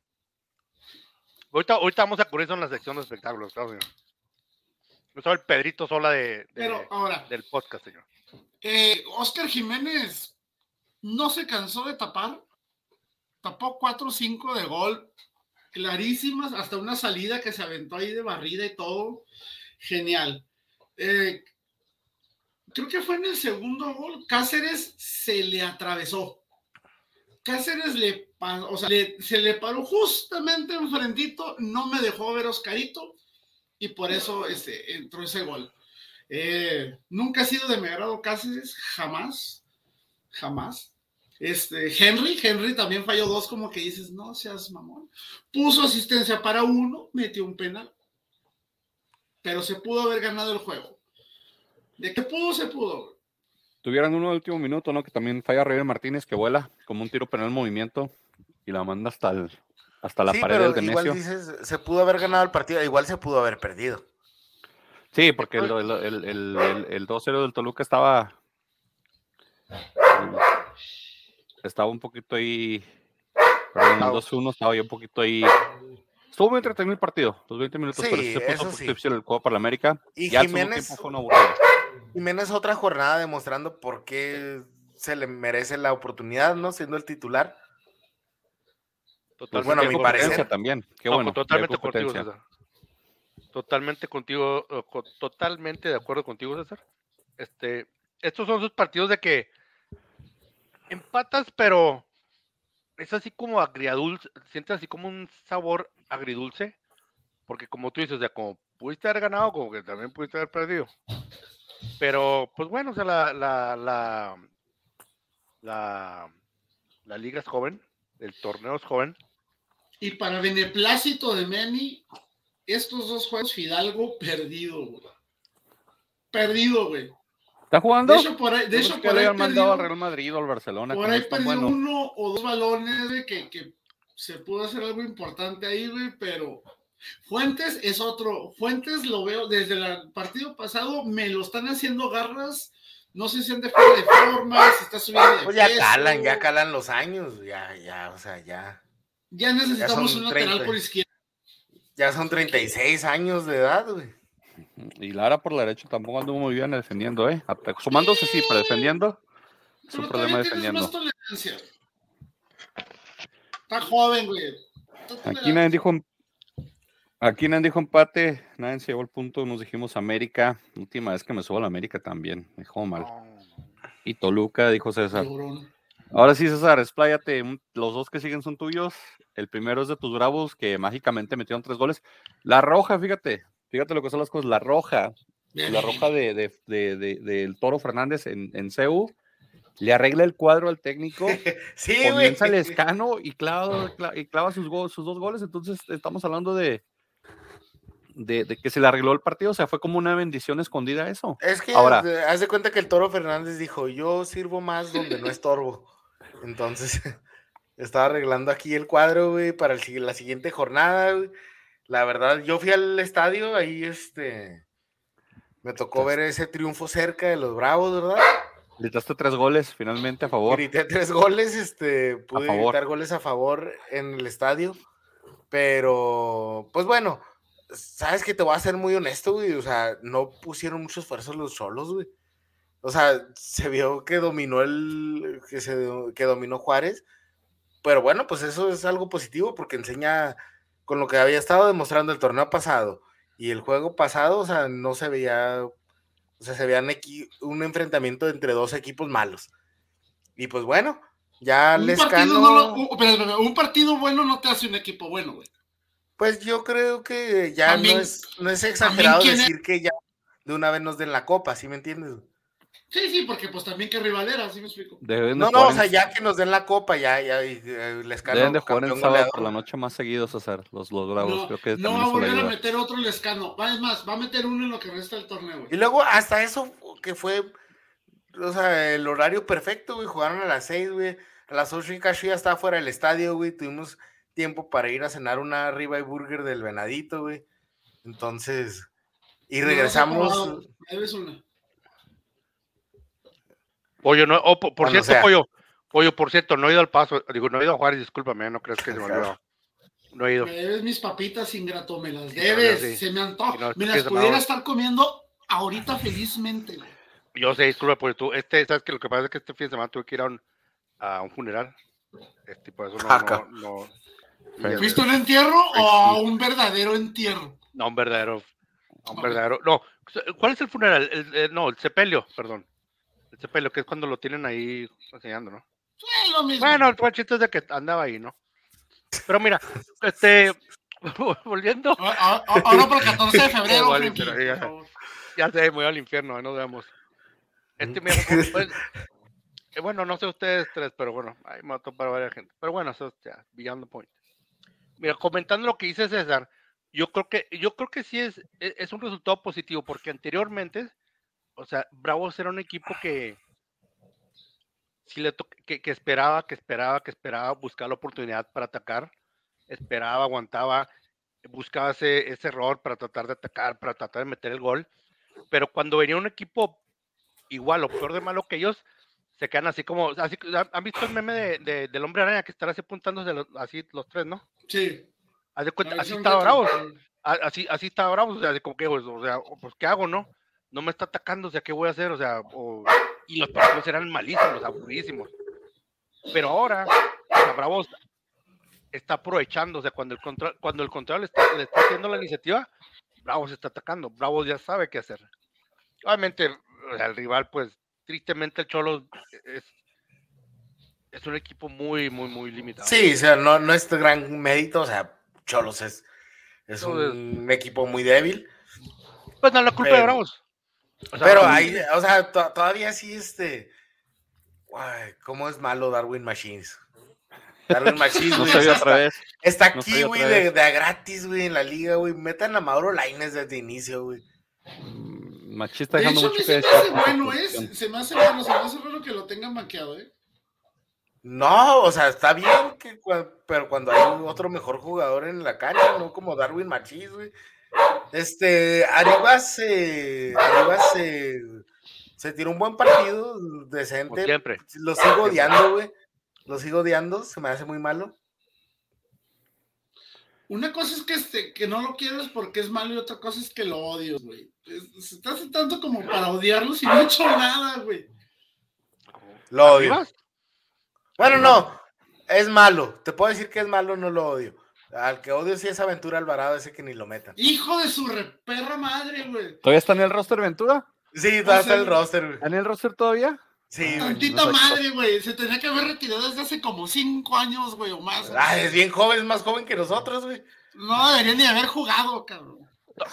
Ahorita, ahorita vamos a cubrir eso en la sección de espectáculos, claro, señor. Yo soy el Pedrito Sola de, de- Pero ahora, del podcast, señor. eh, Oscar Jiménez no se cansó de tapar. Tapó 4 o 5 de gol, clarísimas, hasta una salida que se aventó ahí de barrida y todo. Genial. Eh, creo que fue en el segundo gol. Cáceres se le atravesó. Cáceres le, o sea, se le paró justamente enfrentito, no me dejó ver Oscarito y por eso este, entró ese gol. Eh, nunca ha sido de mi agrado Cáceres, jamás, jamás. Este, Henry, Henry también falló dos, como que dices, no seas mamón. Puso asistencia para uno, metió un penal, pero se pudo haber ganado el juego. De que pudo, se pudo. tuvieran uno de último minuto, ¿no? Que también falla River Martínez, que vuela como un tiro penal en movimiento y la manda hasta, el- hasta la sí, pared pero del igual Venecio. dices, se pudo haber ganado el partido, igual se pudo haber perdido. Sí, porque el, el, el, el, el- el 2-0 del Toluca estaba. Estaba un poquito ahí. Perdón, el 2-1 estaba yo un poquito ahí. Estuvo muy entretenido el partido, los 20 minutos, pero sí Sí, se puso eso un sí. el juego para la América. Y ya el Jiménez- tiempo fue un aburrido. Jiménez otra jornada demostrando por qué se le merece la oportunidad, ¿no? Siendo el titular. Pues Totalmente bueno, a mi parecer. también. Qué No, bueno. totalmente contigo. César. Totalmente contigo, co- totalmente de acuerdo contigo, César. Este, estos son sus partidos de que empatas, pero es así como agridulce, sientes así como un sabor agridulce, porque como tú dices, o sea, como pudiste haber ganado, como que también pudiste haber perdido. Pero, pues bueno, o sea, la, la, la, la, la liga es joven, el torneo es joven. Y para beneplácito de Meni, estos dos juegos Fidalgo perdido, güey. Perdido, güey. ¿Está jugando? De hecho, por ahí, de hecho, por ahí habían mandado al Real Madrid o al Barcelona. por ahí perdió bueno. uno o dos balones, güey, que, que se pudo hacer algo importante ahí, güey, pero Fuentes es otro. Fuentes lo veo desde el partido pasado, me lo están haciendo garras. No sé si anda fuera de forma, si está subiendo de Pues ya peso. calan, ya calan los años, ya, ya, o sea, ya. Ya necesitamos son un lateral 30. por izquierda. Ya son 36 años de edad, güey. Y Lara por la derecha tampoco anduvo muy bien defendiendo, ¿eh? Sumándose sí, pero defendiendo. Es un Pero problema todavía tienes defendiendo. más tolerancia. Está joven, güey. Está Aquí nadie dijo aquí nadie dijo empate, nadie se llevó el punto, nos dijimos América, última vez que me subo a la América también, me dejó mal. Y Toluca, dijo César. Ahora sí, César, expláyate, los dos que siguen son tuyos, el primero es de tus bravos que mágicamente metieron tres goles. La roja, fíjate, fíjate lo que son las cosas, la roja, la roja de, de- de- de- del Toro Fernández en, en CEU, le arregla el cuadro al técnico, Sí, güey. comienza el escano y clava, y clava sus, go- sus dos goles. Entonces, estamos hablando de, de, de que se le arregló el partido, o sea, fue como una bendición escondida eso. Es que Ahora- haz de cuenta que el Toro Fernández dijo, yo sirvo más donde no estorbo. Entonces, estaba arreglando aquí el cuadro, güey, para el la siguiente jornada, güey. La verdad, yo fui al estadio, ahí, este, me tocó ver ese triunfo cerca de los Bravos, ¿verdad? Gritaste tres goles finalmente a favor. Grité tres goles, este, pude gritar goles a favor en el estadio, pero, pues bueno, sabes que te voy a ser muy honesto, güey, o sea, no pusieron mucho esfuerzo los solos, güey. O sea, se vio que dominó el, que se, que dominó Juárez, pero bueno, pues eso es algo positivo porque enseña con lo que había estado demostrando el torneo pasado y el juego pasado, o sea, no se veía, o sea, se veía un enfrentamiento entre dos equipos malos. Y pues bueno, ya Un Lescano, partido, no lo- un- espera, espera, un partido bueno no te hace un equipo bueno, güey. Pues yo creo que ya También- no, es, no es exagerado decir que ya de una vez nos den la copa, ¿sí me entiendes? Sí, sí, porque pues también que rivalera, ¿sí me explico? Deben de No, no, o sea, en- ya que nos den la copa, ya, ya, y, eh, Lescano, Deben de jugar en campeón sábado goleador. por la noche más seguido, César, los, los bravos. No, Creo que no va a volver a meter otro lescano. Va, es más, va a meter uno en lo que resta del torneo, Y güey. luego hasta eso que fue, o sea, el horario perfecto, güey, jugaron a las seis, güey, a las ocho y cacho ya estaba fuera del estadio, güey, tuvimos tiempo para ir a cenar una ribeye burger del Venadito, güey, entonces, y regresamos, probado. Me debes una. Pollo, no, oh, po- por Cuando cierto, sea. pollo, pollo, por cierto, no he ido al paso, digo, no he ido a Juárez, discúlpame, no crees que se me olvidó. No he ido. Me debes mis papitas, ingrato, me las debes. sí. Se me antoja. No, me las pudiera estar comiendo ahorita felizmente, güey. Yo sé, disculpa, pollo, tú, este, sabes que lo que pasa es que este fin de semana tuve que ir a un, a un funeral. Este, por eso no, Jaca. no, no, Pero- ¿Fuiste a un entierro o a un verdadero entierro? no, un verdadero, un verdadero, no, ¿cuál es el funeral? El, el- no, el sepelio, perdón. El sepelio, que es cuando lo tienen ahí enseñando, ¿no? Es lo mismo. Bueno, el buen chiste es de que andaba ahí, ¿no? Pero mira, este, volviendo, Ahora por el 14 de febrero, ya. ya sé, me voy al infierno, ahí nos vemos. Este, mira, pues, eh, bueno, no sé ustedes tres, pero bueno, ahí me va a topar varias gente. Pero bueno, eso ya, beyond the point. Mira, comentando lo que dice César, yo creo que, yo creo que sí es, e- es un resultado positivo, porque anteriormente, o sea, Bravos era un equipo que, sí le que, que esperaba, que esperaba, que esperaba buscar la oportunidad para atacar, esperaba, aguantaba, buscaba ese, ese error para tratar de atacar, para tratar de meter el gol. Pero cuando venía un equipo igual o peor de malo que ellos, se quedan así como, así, ¿han- ¿han visto el meme de, de- del hombre araña que están así apuntándose así los tres, ¿no? Sí. Haz de cuenta, así estaba retro. bravo, a- así, así estaba bravo, o sea, como que, pues, o sea, pues, ¿qué hago, no? No me está atacando, o sea, ¿qué voy a hacer? O sea, o- y los partidos eran malísimos, aburridísimos. Pero ahora, o sea, Bravos está aprovechando, o sea, cuando el control, cuando el control le está, le está haciendo la iniciativa, Bravos está atacando, Bravos ya sabe qué hacer. Obviamente, el rival, pues, tristemente el Cholo es, es un equipo muy, muy, muy limitado. sí, o sea, no, no es de gran mérito, o sea, Cholos es, es No, es- un equipo muy débil, Pues no, la culpa de Bravos. O sea, pero no- hay, o sea, to- todavía sí, este, guay, cómo es malo Darwin Machines. Darwin Machines, No güey, está- otra vez. Está No aquí, soy güey, de, de a gratis, güey, en la liga, güey. Metan a Mauro Laines desde inicio, güey. Mm, Machista De dejando hecho, a mucho que se me hace bueno, ¿eh? posición. Se me hace bueno, se me hace bueno que lo tengan banqueado, ¿eh? No, o sea, está bien, que, pero cuando hay otro mejor jugador en la cancha, no como Darwin Machís, güey. Este, Arribas, se Arribas se, se tiró un buen partido, como decente. siempre. Lo sigo odiando, güey. Lo sigo odiando, se me hace muy malo. Una cosa es que, este, que no lo quieres porque es malo y otra cosa es que lo odias, güey. Se te hace tanto como para odiarlo si no ha hecho nada, güey. Lo odio. Bueno, no, es malo. Te puedo decir que es malo, no lo odio. Al que odio sí es Aventura Alvarado, ese que ni lo metan. Hijo de su reperra madre, güey. ¿Todavía está en el roster Ventura? Sí, todavía está sé. el roster, güey. ¿Está en el roster todavía? Sí, güey. Tantita no sé. madre, güey. Se tenía que haber retirado desde hace como cinco años, güey, o más. Ah, es bien joven, es más joven que nosotros, güey. No debería ni haber jugado, cabrón.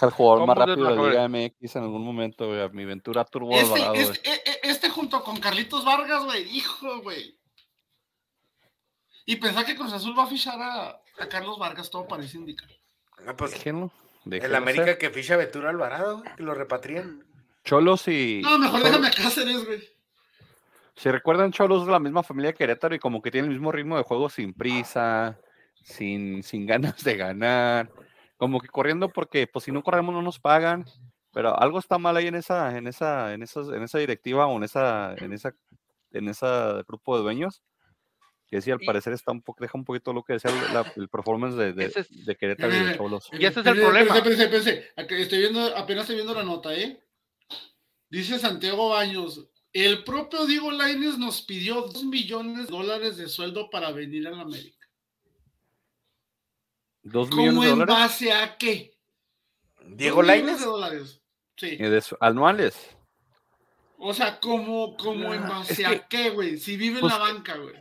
El jugador más ¿Cómo es rápido de? Liga MX en algún momento, güey. a Mi Ventura Turbo Este, Alvarado, güey. este, e- e- este junto con Carlitos Vargas, güey. Hijo, güey. Y pensar que Cruz Azul va a fichar a, a Carlos Vargas, todo parece indicar. Ah, Pues, Déjenlo. de El América que ficha a Ventura Alvarado, güey, que lo repatrian. Cholos y. No, mejor Cholos- déjame a Cáceres, güey. Si recuerdan, Cholos es de la misma familia de Querétaro y como que tiene el mismo ritmo de juego sin prisa, sin, sin ganas de ganar, como que corriendo porque pues si no corremos no nos pagan, pero algo está mal ahí en esa, en esa, en esas, en esa directiva o en esa, en esa, en ese grupo de dueños, que sí al Y- parecer está un poco, deja un poquito lo que decía el, la- el performance de, de, es- de Querétaro y de Cholos. Y ese es el Espérense, problema. espérense. Acá Estoy viendo, apenas estoy viendo la nota, ¿eh? Dice Santiago Baños. El propio Diego Lainez nos pidió dos millones de dólares de sueldo para venir a la América. Dos ¿Cómo millones de en dólares base a qué? Diego Dos millones Lainez. de dólares. Sí. eh, de su- anuales. O sea, ¿cómo, cómo en Ah, base es que- a qué, güey? Si vive en pues, la banca, güey.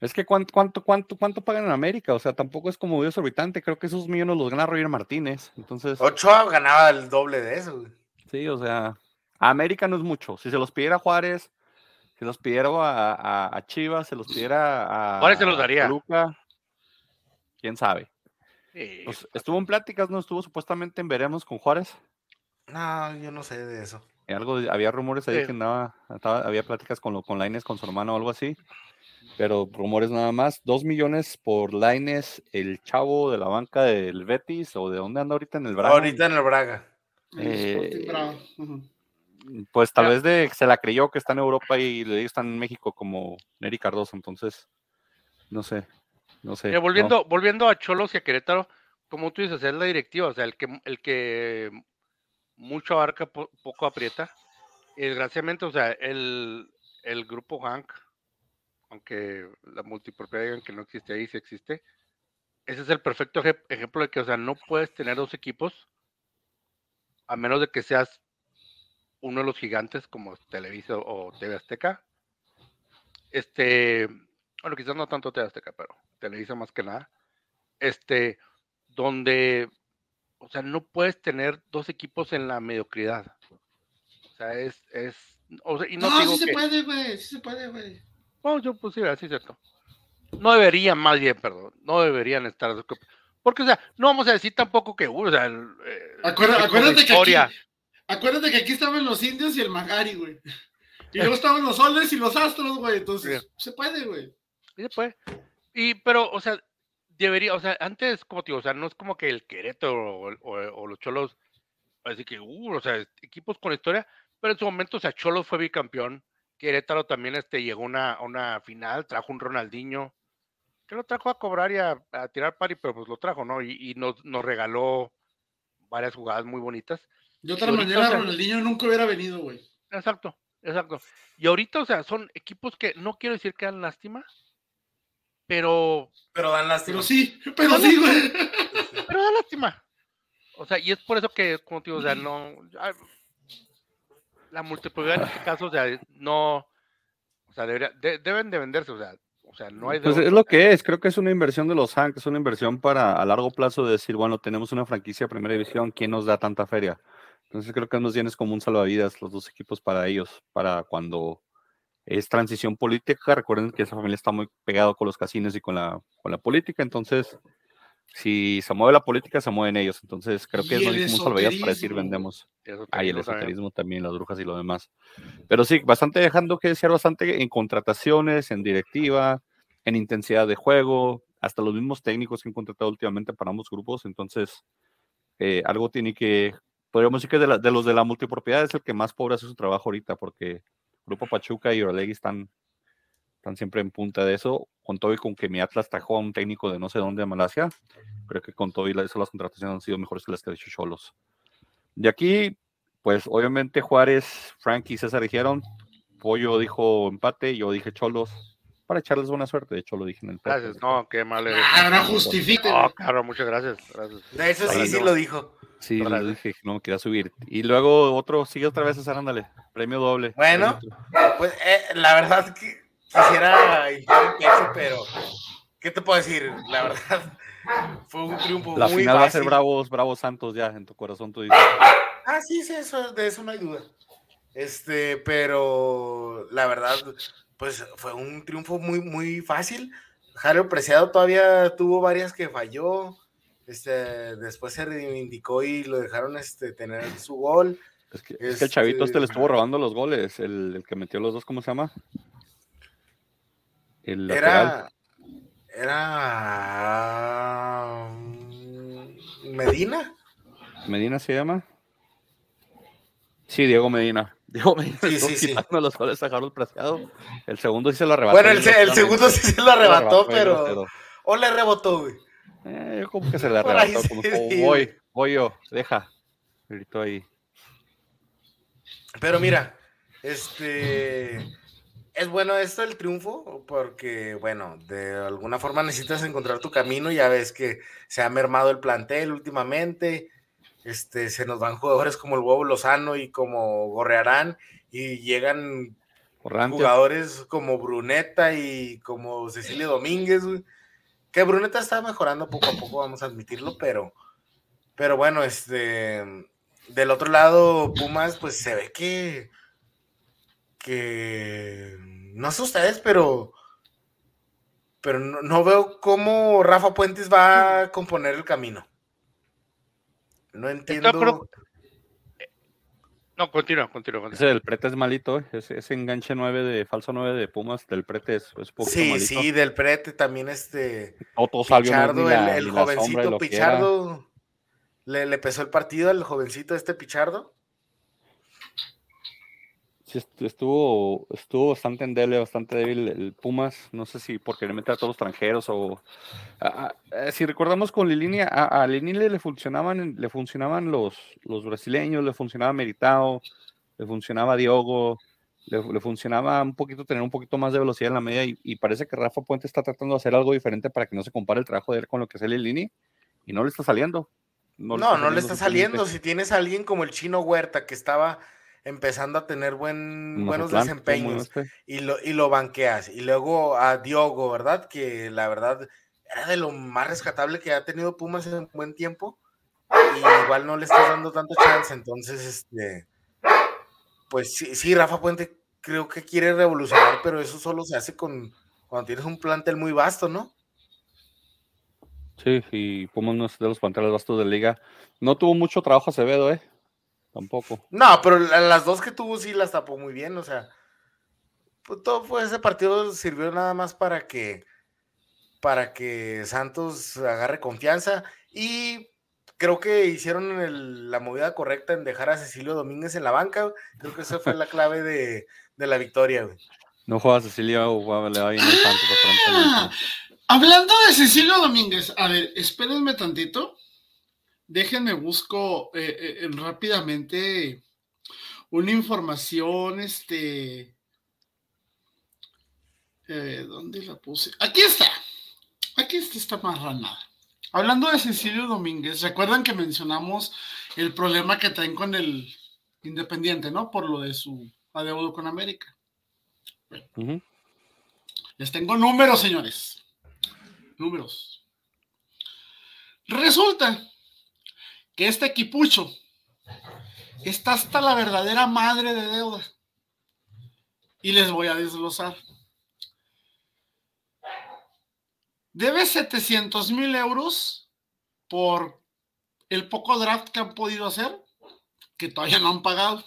Es que cuánto, cuánto, cuánto, cuánto pagan en América, o sea, tampoco es como Dios orbitante, creo que esos millones los gana Roger Martínez, entonces, Ochoa ganaba el doble de eso, güey. sí, o sea, a América no es mucho, si se los pidiera Juárez, si los pidiera a, a- a Chivas, se los pidiera a Juárez se los daría. Toluca, quién sabe. Sí, Pues, estuvo en pláticas, no estuvo supuestamente en veremos con Juárez, No, yo no sé de eso. y algo, había rumores ahí Sí. que andaba, estaba- había pláticas con, lo, con Lainez, con su hermano o algo así, pero rumores nada más, dos millones por Lainez, el chavo de la banca del Betis, o de dónde anda ahorita en el Braga. Ahorita en el Braga. Eh. Pues tal Ya. vez de se la creyó que está en Europa y le digo está en México como Neri Cardoso, entonces no sé, no sé. No. volviendo, volviendo a Cholos y a Querétaro, como tú dices, es la directiva, o sea, el que, el que mucho abarca, po- poco aprieta. Y desgraciadamente, o sea, el, el grupo Hank, aunque la multipropiedad digan que no existe ahí, sí existe. Ese es el perfecto ej- ejemplo de que, o sea, no puedes tener dos equipos a menos de que seas uno de los gigantes como Televisa o TV Azteca. Este, bueno, quizás no tanto TV Azteca, pero Televisa más que nada. Este, donde, o sea, no puedes tener dos equipos en la mediocridad. O sea, es, es, o sea, y no, No, digo sí se que- puede, güey. Sí se puede, güey. Bueno, yo pues sí, sí es cierto. No deberían, más bien, perdón, no deberían estar. Porque, o sea, no vamos a decir tampoco que, uh, o sea, el, eh, Acuérdate, acuérdate que aquí, acuérdate que aquí estaban los indios y el Magari, güey. Y luego estaban los soles y los astros, güey. Entonces, se puede, güey. Sí se puede. Y, pero, o sea, debería, o sea, antes, como te digo, o sea, no es como que el Querétaro o- o los Cholos, así que, uh, o sea, equipos con historia, pero en su momento, o sea, Cholos fue bicampeón, Querétaro también este, llegó a una, una final, trajo un Ronaldinho, que lo trajo a cobrar y a, a tirar pari, pero pues lo trajo, ¿no? Y, y nos, nos regaló varias jugadas muy bonitas. De otra ahorita, manera, o sea- Ronaldinho nunca hubiera venido, güey. Exacto, exacto. Y ahorita, o sea, son equipos que no quiero decir que dan lástima, pero Pero dan lástima. Pero sí, pero sí, güey. pero da lástima. O sea, y es por eso que, como te digo, o sea, no. La multiplicidad en este caso, o sea, no. O sea, debería- de- deben de venderse, o sea, o sea, no hay de Pues es lo que es, creo que es una inversión de los Hank, es una inversión para a largo plazo de decir, bueno, tenemos una franquicia de primera división, ¿quién nos da tanta feria? Entonces creo que nos tienes como un salvavidas los dos equipos para ellos, para cuando es transición política, recuerden que esa familia está muy pegado con los casinos y con la, con la política, entonces si se mueve la política, se mueven ellos, entonces creo que es el como un salvavidas para decir vendemos. Hay el o sea, esoterismo también, las brujas y lo demás. Pero sí, bastante dejando que desear bastante en contrataciones, en directiva, en intensidad de juego, hasta los mismos técnicos que han contratado últimamente para ambos grupos. Entonces, eh, algo tiene que, podríamos decir que de, la- de los de la multipropiedad es el que más pobre hace su trabajo ahorita, porque Grupo Pachuca y Orlegui están, están siempre en punta de eso. Con todo y con que mi Atlas tajó a un técnico de no sé dónde de Malasia, creo que con todo y eso las contrataciones han sido mejores que las que ha hecho Cholos. De aquí, pues obviamente Juárez, Frank y César dijeron, Pollo dijo empate, yo dije Cholos, para echarles buena suerte, de hecho lo dije en el podcast. Gracias, no, qué mal. eres. Ahora justifique. No, claro, muchas gracias. eso sí, sí no. lo dijo. Sí, lo dije, no, quería subir. Y luego otro, sigue otra vez César, ándale, premio doble. Bueno. Pues eh, la verdad que quisiera hinchar el pecho, pero ¿qué te puedo decir? La verdad fue un triunfo La muy final va a ser. Bravos, Bravos Santos ya, en tu corazón tú dices. Ah, sí, sí, eso, de eso no hay duda. Este, pero la verdad, pues fue un triunfo muy, muy fácil. Jairo Preciado todavía tuvo varias que falló. Este, después se reivindicó y lo dejaron este, tener su gol. Es que, es que el chavito este le Este, estuvo robando los goles, el, el que metió los dos, ¿cómo se llama? El lateral. Era. Era. mm, Medina. ¿Medina se llama? Sí, Diego Medina. Diego Medina Sí, sí, sí. quitando los goles a Harold Preciado. El segundo sí se lo arrebató. Bueno, el, se- el segundo sí se lo arrebató, pero. O le rebotó, güey. Eh, yo como que se le arrebató. Como, sí, sí, voy, voy yo, deja. Gritó ahí. Pero mira, este. Es bueno esto el triunfo, porque, bueno, de alguna forma necesitas encontrar tu camino. Ya ves que se ha mermado el plantel últimamente. Este, se nos van jugadores como el Huevo Lozano y como Gorrearán, y llegan jugadores como Bruneta y como Cecilia Domínguez. Que Bruneta está mejorando poco a poco, vamos a admitirlo, pero, pero bueno, este, del otro lado, Pumas, pues se ve que, que, no sé ustedes, pero, pero no, no veo cómo Rafa Puentes va a componer el camino. No entiendo. creo- No, continúa, continúa. continúa. Ese del prete es malito, eh. ese, ese enganche 9 de falso 9 de Pumas del prete es, es poquito Sí, malito. sí, del prete también este. Otto no Pichardo, la- el, jovencito. Pichardo. Le, le pesó el partido al jovencito este Pichardo. Sí, est- estuvo, estuvo bastante endeble, bastante débil el Pumas. No sé si por querer meter a todos los extranjeros o. a- a- si recordamos con Lilini, a, a Lilini le funcionaban, le funcionaban los, los brasileños, le funcionaba Meritao, le funcionaba Diogo, le, le funcionaba un poquito tener un poquito más de velocidad en la media. Y, y parece que Rafa Puente está tratando de hacer algo diferente para que no se compare el trabajo de él con lo que el Lilini. Y no le está saliendo. No, no, le está saliendo. simplemente. Si tienes a alguien como el chino Huerta que estaba empezando a tener buen, buenos desempeños este. y lo, y lo banqueas. Y luego a Diogo, ¿verdad? Que la verdad era de lo más rescatable que ha tenido Pumas en un buen tiempo. Y igual no le estás dando tanto chance. Entonces, este. Pues sí, sí, Rafa Puente creo que quiere revolucionar, pero eso solo se hace con cuando tienes un plantel muy vasto, ¿no? Sí, y Pumas no es de los planteles vastos de liga. No tuvo mucho trabajo Acevedo, ¿eh? Tampoco. No, pero la- las dos que tuvo sí las tapó muy bien, o sea, pues todo fue ese partido sirvió nada más para que para que Santos agarre confianza y creo que hicieron el- la movida correcta en dejar a Cecilio Domínguez en la banca, creo que esa fue la clave de, de la victoria, güey. No juega Cecilia o juega, le va bien Santos aparentemente. Hablando de Cecilio Domínguez, a ver, espérenme tantito. Déjenme busco eh, eh, rápidamente una información, este... eh, ¿Dónde la puse? Aquí está. Aquí está esta marranada. Hablando de Cecilio Domínguez, recuerdan que mencionamos el problema que traen con el Independiente, ¿no? Por lo de su adeudo con América. Les tengo números, señores. Números. Resulta que este equipucho está hasta la verdadera madre de deuda. Y les voy a desglosar. Debe 700 mil euros por el poco draft que han podido hacer, que todavía no han pagado.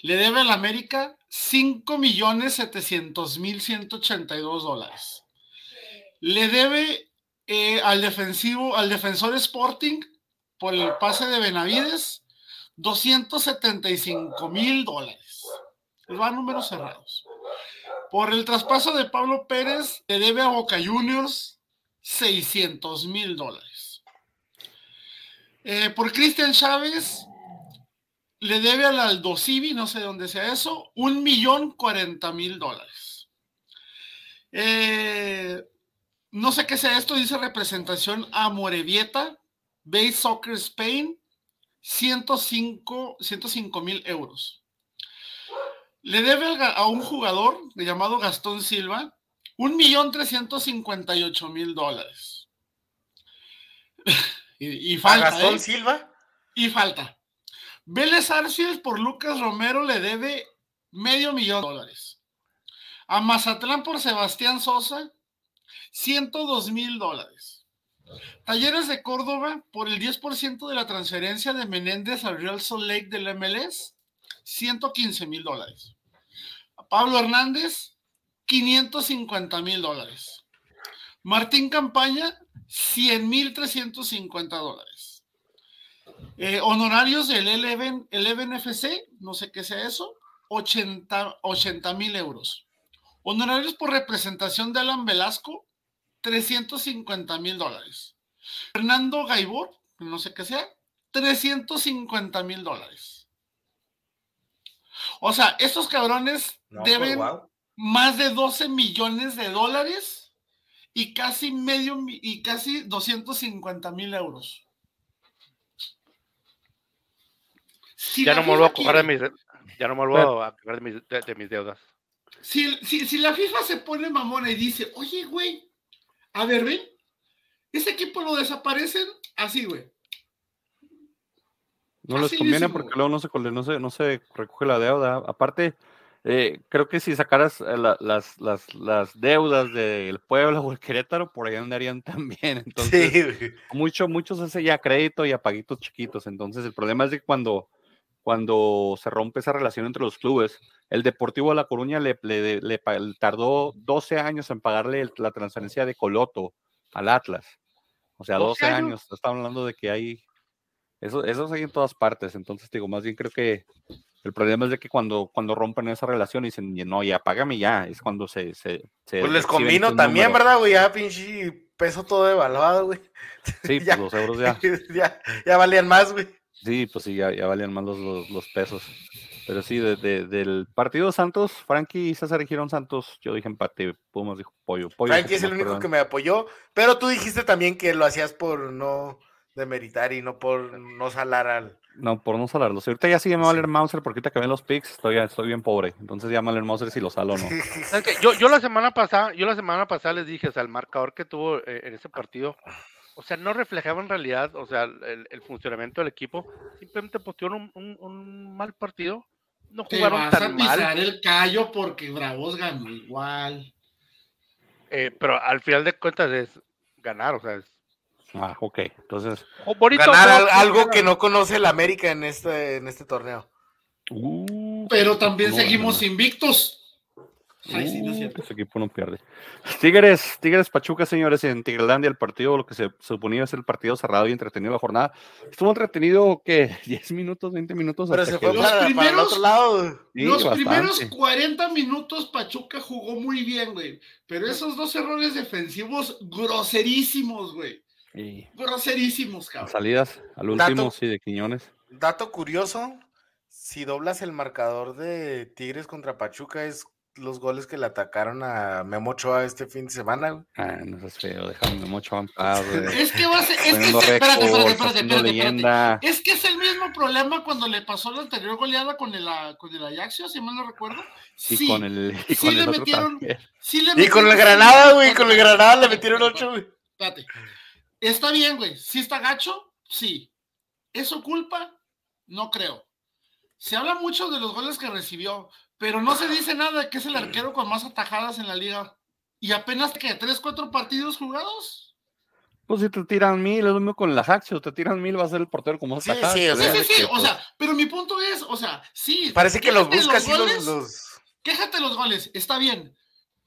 Le debe al América 5 millones 700 mil 182 dólares. Le debe eh, al defensivo, al defensor Sporting por el pase de Benavides 275 mil dólares. Les van números cerrados. Por el traspaso de Pablo Pérez le debe a Boca Juniors 600 mil dólares. Eh, por Cristian Chávez le debe al Aldo Civi, no sé dónde sea eso, un millón cuarenta mil dólares. Eh, no sé qué sea esto, dice representación a Morevieta, Base Soccer Spain, 105 mil euros. Le debe a un jugador llamado Gastón Silva un millón trescientos cincuenta y ocho mil dólares. y, y A falta, Gastón ¿eh? Silva, Y falta. Vélez Arcius por Lucas Romero le debe medio millón de dólares. A Mazatlán por Sebastián Sosa, 102 mil dólares. Talleres de Córdoba, por el 10% de la transferencia de Menéndez al Real Salt Lake del MLS, 115 mil dólares. Pablo Hernández, 550 mil dólares. Martín Campaña, 100 mil 350 dólares. Eh, honorarios del Eleven FC, no sé qué sea eso, 80 mil euros. Honorarios por representación de Alan Velasco, 350 mil dólares. Fernando Gaibor, no sé qué sea, 350 mil dólares. O sea, estos cabrones No, pues, deben más de 12 millones de dólares y casi medio y casi 250 mil euros. Si Ya no me vuelvo a coger de quiere- mis, ya no me vuelvo a coger de mis, de- de mis deudas. Si, si, si la FIFA se pone mamona y dice, oye, güey, a ver, ven, ese equipo lo desaparecen así, güey. No les conviene porque luego no se, no se, no se recoge la deuda. Aparte, eh, creo que si sacaras eh, la- las, las, las deudas del Puebla o el Querétaro, por ahí andarían también. Entonces, Sí, güey. mucho, muchos hace ya crédito y a paguitos chiquitos. Entonces, el problema es que cuando, cuando se rompe esa relación entre los clubes, el Deportivo de La Coruña le, le- le pa- le tardó 12 años en pagarle el- la transferencia de Coloto al Atlas. O sea, 12 12 años. años. Estamos hablando de que hay. Eso, eso hay en todas partes. Entonces, digo, más bien creo que el problema es de que cuando, cuando rompen esa relación y dicen, no, ya págame ya, es cuando se. se, se Pues les convino también, números. ¿verdad, güey? Ya pinche peso todo devaluado, güey. Sí, Ya. pues los euros ya. ya, ya valían más, güey. Sí, pues sí, ya, ya valían más los, los, los pesos. Pero sí, de- de- del partido Santos, Frankie y César dijeron Santos, yo dije empate, Pumas dijo pollo. pollo Frankie es el único perdón. que me apoyó, pero tú dijiste también que lo hacías por no demeritar y no por no salar al. No, por no salarlos. Ahorita ya sí me va a valer Mauser porque ahorita que ven los picks, estoy, estoy bien pobre. Entonces ya me va a valer Mauser si lo salo o no. Yo, yo la semana pasada, yo la semana pasada les dije, o sea, el marcador que tuvo eh, en ese partido, o sea, no reflejaba en realidad, o sea, el, el funcionamiento del equipo, simplemente postearon un, un, un mal partido, no Te jugaron vas a pisar mal, el callo porque Bravos ganó igual. eh, pero al final de cuentas es ganar, o sea, es Ah, ok. Entonces, oh, bonito Ganar al- algo que no conoce el América en este, en este torneo. uh, Pero también no, seguimos no. invictos. Ay, sí, no es Uh, cierto. ese equipo no pierde. Tigres, Tigres Pachuca, señores, en Tigrelandia, el partido, lo que se suponía ser el partido cerrado y entretenido de la jornada. Estuvo entretenido, que 10 minutos, 20 minutos. Pero hasta se que- fue Los para, para el primeros- otro lado. Sí, Los bastante. primeros 40 minutos Pachuca jugó muy bien, güey. Pero esos dos errores defensivos groserísimos, güey. Groserísimos, cabrón. salidas, al Dato- último, sí, de Quiñones. Dato curioso: si doblas el marcador de Tigres contra Pachuca, es los goles que le atacaron a Memo Ochoa este fin de semana. güey. Ah, no seas feo, déjame mucho en paz, güey. Es que va a ser. Es que, espérate, espérate, espérate, espérate, espérate. leyenda. Es que es el mismo problema cuando le pasó la anterior goleada con el, ah, con el Ajaxio, si mal no recuerdo. Y Sí, con el, y sí le otro metieron- sí le Y con el metieron- Granada, güey, con el Granada le metieron ocho, güey. Espérate. Está bien, güey. ¿Sí está gacho? Sí. ¿Es su culpa? No creo. Se habla mucho de los goles que recibió, pero no se dice nada de que es el arquero con más atajadas en la liga. Y apenas que tres, cuatro partidos jugados. Pues si te tiran mil, es lo mismo con el Ajaxio, te tiran mil, va a ser el portero como Sí, atacar, sí, o Sí, sea, sí, O pues, sea, pero mi punto es, o sea, sí. Parece que los quéjate de busca así los, goles, los- Quéjate los goles, está bien.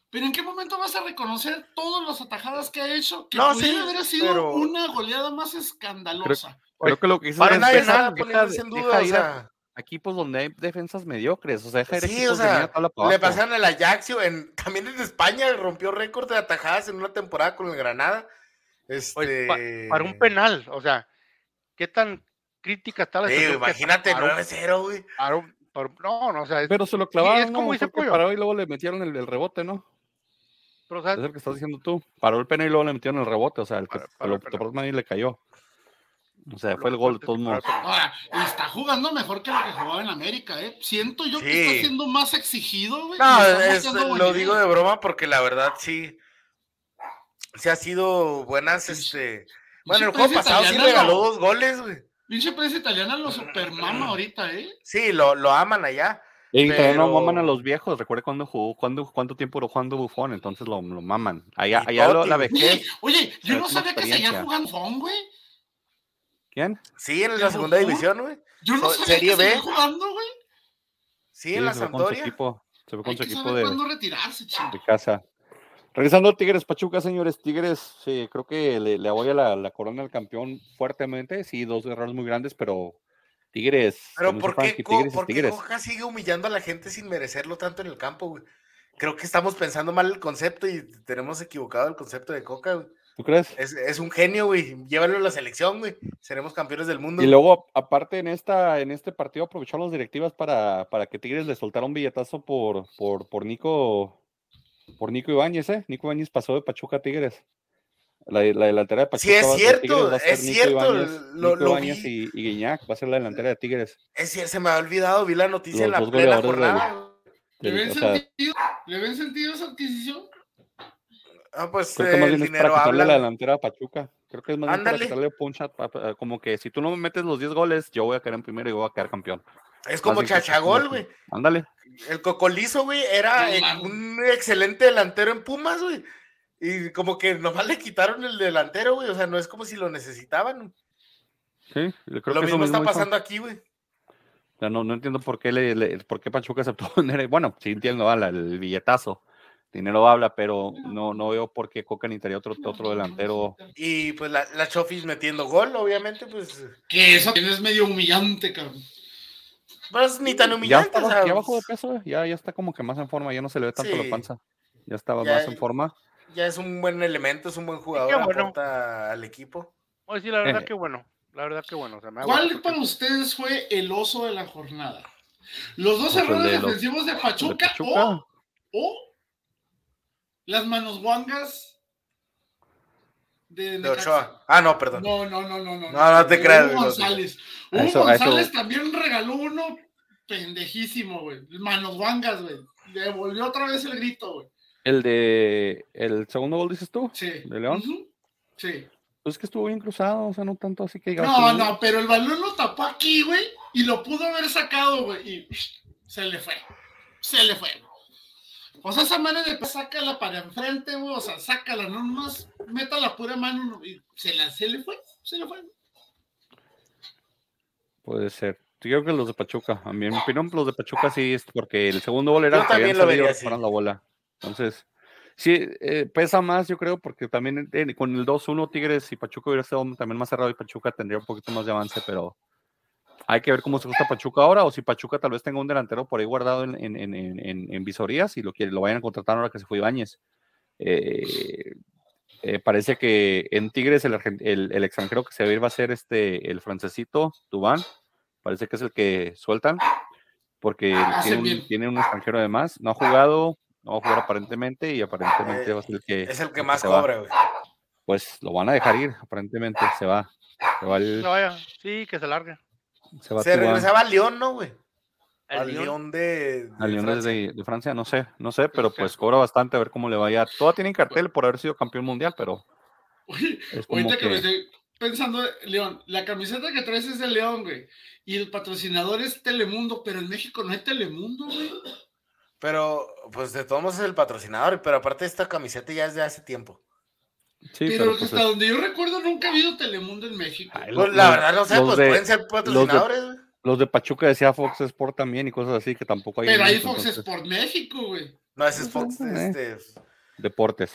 Pero ¿en qué momento vas a reconocer todas las atajadas que ha hecho? Que No, pudiera sí, haber sido pero- una goleada más escandalosa. Creo que lo que hizo Para es nadie deja- nada deja- poniéndose en deja duda, o ir a sea. Equipos donde hay defensas mediocres, o sea, Sí, o sea, para le pasaron el Ajaxio, en, también en España rompió récord de atajadas en una temporada con el Granada. Este, Oye, pa- para un penal, o sea, ¿qué tan crítica está la Sí, imagínate, para un- 9-0, güey. para para no, no, o sea, es- Pero se lo Sí, clavaron, es como ¿no? dice Pollo. paró y luego le metieron el, el rebote, ¿no? pero, o sea, Es el que estás diciendo tú. Paró el pena y luego le metieron el rebote, o sea, el que paró lo el penal. topó y le cayó. O sea, lo fue el gol de todos modos. Ahora, y está jugando mejor que lo que jugaba en América, ¿eh? Siento yo que está siendo más exigido, güey. No, es- lo digo de broma porque la verdad sí. Sí ha sido buenas, Sí, este. Bueno, el juego pasado sí regaló lo- dos goles, güey. Pinche prensa italiana lo supermama ahorita, ¿eh? Sí, lo, lo aman allá. Y también no Pero- maman a los viejos. Recuerde cuando jugó, cuando, cuánto tiempo duró jugando Bufón, entonces lo, lo maman. Allá, allá lo- la vejez. Oye, oye, yo no sabía que seguía jugando Fon, güey. ¿Quién? Sí, en ¿Ya la segunda jugó? división, güey. Yo no sabía Serie que B. jugando, güey. Sí, en la se fue con su Sampdoria. equipo. Se fue con su equipo de, retirarse, de casa. Regresando a Tigres Pachuca, señores, Tigres, sí, creo que le, le voy a la, la corona al campeón fuertemente. Sí, dos errores muy grandes, pero Tigres. Pero ¿por qué, Frankie, Co- Tigres es por qué Tigres. Coca sigue humillando a la gente sin merecerlo tanto en el campo, güey? Creo que estamos pensando mal el concepto y tenemos equivocado el concepto de Coca, güey. ¿Tú crees? Es, es un genio, güey. Llévalo a la selección, güey. Seremos campeones del mundo. Y luego, aparte, en esta, en este partido aprovecharon las directivas para, para que Tigres le soltara un billetazo por, por, por Nico, por Nico Ibáñez, ¿eh? Nico Ibáñez pasó de Pachuca a Tigres. La, la delantera de Pachuca Sí, es cierto, es cierto, Ibáñez, lo- Nico lo Ibáñez vi. y, y Guiñac va a ser la delantera de Tigres. Es cierto, se me había olvidado, vi la noticia en Los la dos plena del- jornada. güey. ¿Le ven, o sea, sentido? ¿Le ven sentido esa adquisición? Ah, pues creo que más el bien es para dinero quitarle la habla. delantera a Pachuca. Creo que es más bien para Ándale. quitarle punch a- como que si tú no me metes los 10 goles, yo voy a quedar en primero y voy a quedar campeón. Es como Chachagol, güey. Ándale. El Cocolizo, güey, era No un excelente delantero en Pumas, güey. Y como que nomás le quitaron el delantero, güey. O sea, no es como si lo necesitaban. Sí, yo creo lo que eso mismo está hizo. pasando aquí, güey. No, no entiendo por qué, le, le- por qué Pachuca aceptó vender. Bueno, sí entiendo, habla, el billetazo. Dinero habla, pero no, no veo por qué Coca necesitaría otro, otro delantero. Y pues la, la Chofis metiendo gol, obviamente, pues. Que eso es medio humillante, cabrón. Pues ni tan Ya, humillante. está, o sea, ya bajó de pues, peso, eh, ya, ya está como que más en forma, ya no se le ve tanto Sí. la panza. Ya estaba Ya- más en forma. ya es un buen elemento, es un buen jugador, bueno. aporta al equipo. Oye, sí, la verdad Eh. que bueno. La verdad que bueno. o sea, me da ¿Cuál para ustedes fue el oso de la jornada? ¿Los dos Pues errores defensivos de ¿De Pachuca, Pachuca? O, o las manos guangas de, De? Ochoa. Ah, no, perdón. No, no, no, no, no. No, no te creas, Hugo güey, González. Hugo eso- a eso- González también regaló uno pendejísimo, güey. Manos guangas, güey. Le volvió otra vez el grito, güey. El de el segundo gol, dices tú, Sí. de León. Sí. Pues es que estuvo bien cruzado, o sea, no tanto así que No, no, pero el balón lo tapó aquí, güey, y lo pudo haber sacado, güey, y se le fue. Se le fue. O sea, esa manera de sácala para enfrente, güey, o sea, sácala, no más, meta la pura mano y se, la, se le fue, se le fue. Puede ser. Yo creo que los de Pachuca, a mí, en mi opinión, los de Pachuca sí es porque el segundo gol era que habían salido, así. la bola. Entonces, sí, eh, pesa más, yo creo, porque también eh, con el 2-1 Tigres y Pachuca hubiera estado también más cerrado y Pachuca tendría un poquito más de avance, pero hay que ver cómo se gusta Pachuca ahora o si Pachuca tal vez tenga un delantero por ahí guardado en, en, en, en- en- en visorías y lo, quiere, lo vayan a contratar ahora que se fue Ibáñez. Eh, eh, parece que en Tigres el, el, el extranjero que se va a ir va a ser este, el francesito, Dubán. Parece que es el que sueltan, porque Hacen tiene un, tiene un extranjero además. No ha jugado, no va a jugar aparentemente y aparentemente Eh, va a ser el que, Es el que más se va. cobra, güey. Pues lo van a dejar ir, aparentemente se va. Se va, el- No vaya, sí, que se largue. Se va Se regresaba al León, ¿no, güey? Al. León de, de Al Francia. desde de Francia, no sé, no sé, pero sé. pues cobra bastante a ver cómo le vaya. Toda tienen cartel por haber sido campeón mundial, pero Oye, ahorita que... me que estoy pensando, León, la camiseta que traes es de León, güey, y el patrocinador es Telemundo, pero en México no hay Telemundo, güey. Pero, pues de todos modos es el patrocinador, pero aparte esta camiseta ya es de hace tiempo. Sí, pero pero pues hasta es- donde yo recuerdo nunca ha habido Telemundo en México. Ay, Pues Los- la los- verdad, no sé, los pues de- pueden ser patrocinadores, güey. los de Pachuca decía Fox Sport también y cosas así que tampoco hay. Pero hay México, Fox entonces, Sport México, güey. No, ese es Fox, Eh. este, Deportes.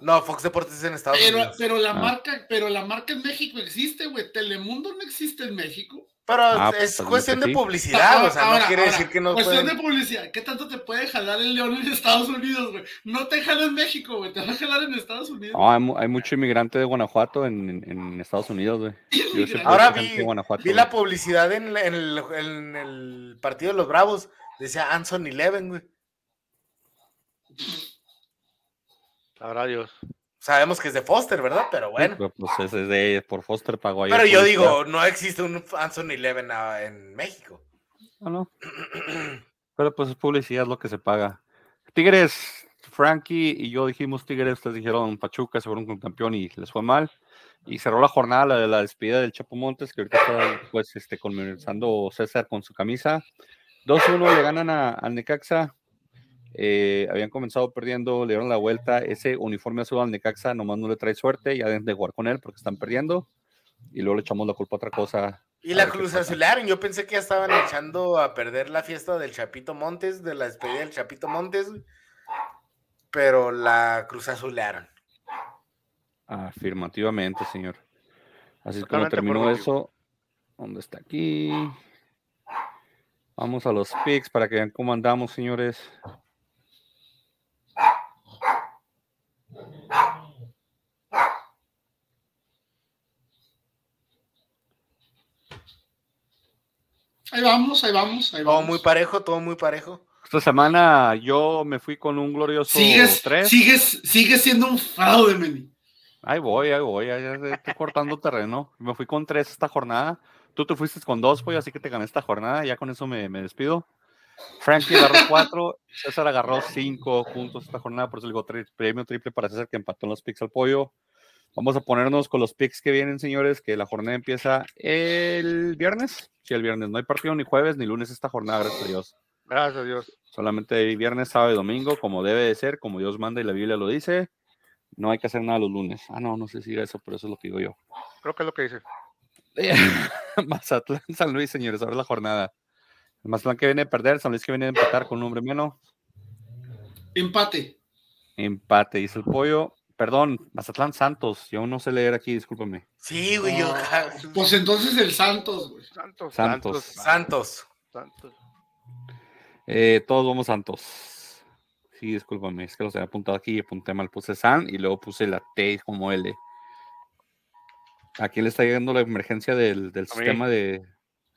no, Fox Deportes es en Estados Pero, Unidos. pero la Ah. marca, pero la marca en México existe, güey. Telemundo no existe en México. Pero Ah, es pues, cuestión de publicidad, o sea, Ahora, no quiere ahora, decir que no Cuestión pueden... de publicidad. ¿Qué tanto te puede jalar el león en Estados Unidos, güey? No te jala en México, güey. Te va a jalar en Estados Unidos. No, hay, mu- hay mucho inmigrante de Guanajuato en, en- en Estados Unidos, güey. Ahora vi, de Guanajuato, vi la publicidad en, el, en el partido de los Bravos. Decía Anson Eleven, güey. Sabrá Dios. Sabemos que es de Foster, ¿verdad? Pero Sí, bueno. pero, pues ese es de por Foster pagó ahí. Pero yo digo, no existe un Anson Eleven ah, en México. No, no. Pero pues es publicidad lo que se paga. Tigres, Frankie y yo dijimos Tigres, ustedes dijeron Pachuca, se fueron con campeón y les fue mal. Y cerró la jornada la de la despedida del Chapo Montes, que ahorita está pues este conversando César con su camisa. 2-1 le ganan a- al Necaxa. Eh, habían comenzado perdiendo, le dieron la vuelta. Ese uniforme azul al Necaxa nomás no le trae suerte. Ya deben de jugar con él porque están perdiendo. Y luego le echamos la culpa a otra cosa. Y la Cruz. Azularon, yo pensé que ya estaban echando a perder la fiesta del Chapito Montes, de la despedida del Chapito Montes, pero la Cruz Azularon. Afirmativamente, señor. Así es como terminó eso. ¿Dónde está aquí? Vamos a los picks para que vean cómo andamos, señores. Ahí vamos, ahí vamos, ahí Todo vamos. muy parejo, todo muy parejo. Esta semana yo me fui con un glorioso Sigues, 3. sigues, sigues siendo un fraude, Meni. Ahí voy, ahí voy, ya, estoy cortando terreno. Me fui con tres esta jornada. Tú te fuiste con dos, pues, así que te gané esta jornada. Ya con eso me, me despido. Frankie agarró cuatro, César agarró cinco puntos esta jornada, por eso le digo tri- premio triple para César que empató en los picks al pollo. Vamos a ponernos con los picks que vienen, señores, que la jornada empieza el viernes. Sí, el viernes. No hay partido ni jueves ni lunes esta jornada, gracias a Dios. Gracias a Dios. Solamente hay viernes, sábado y domingo, como debe de ser, como Dios manda y la Biblia lo dice. No hay que hacer nada los lunes. Ah, no, no sé si diga eso, pero eso es lo que digo yo. Creo que es lo que dice. Mazatlán, San Luis, señores, ahora la jornada. El Mazatlán que viene a perder, San Luis que viene a empatar con un hombre menos. Empate. Empate, dice el pollo. Perdón, Mazatlán Santos. Yo no sé leer aquí, discúlpame. Sí, güey, yo. Pues entonces el Santos, güey. Santos, Santos. Santos. Santos. Eh, todos vamos Santos. Sí, discúlpame, es que los había apuntado aquí y apunté mal. Puse San y luego puse la T como L. ¿A quién le está llegando la emergencia del, del sistema de.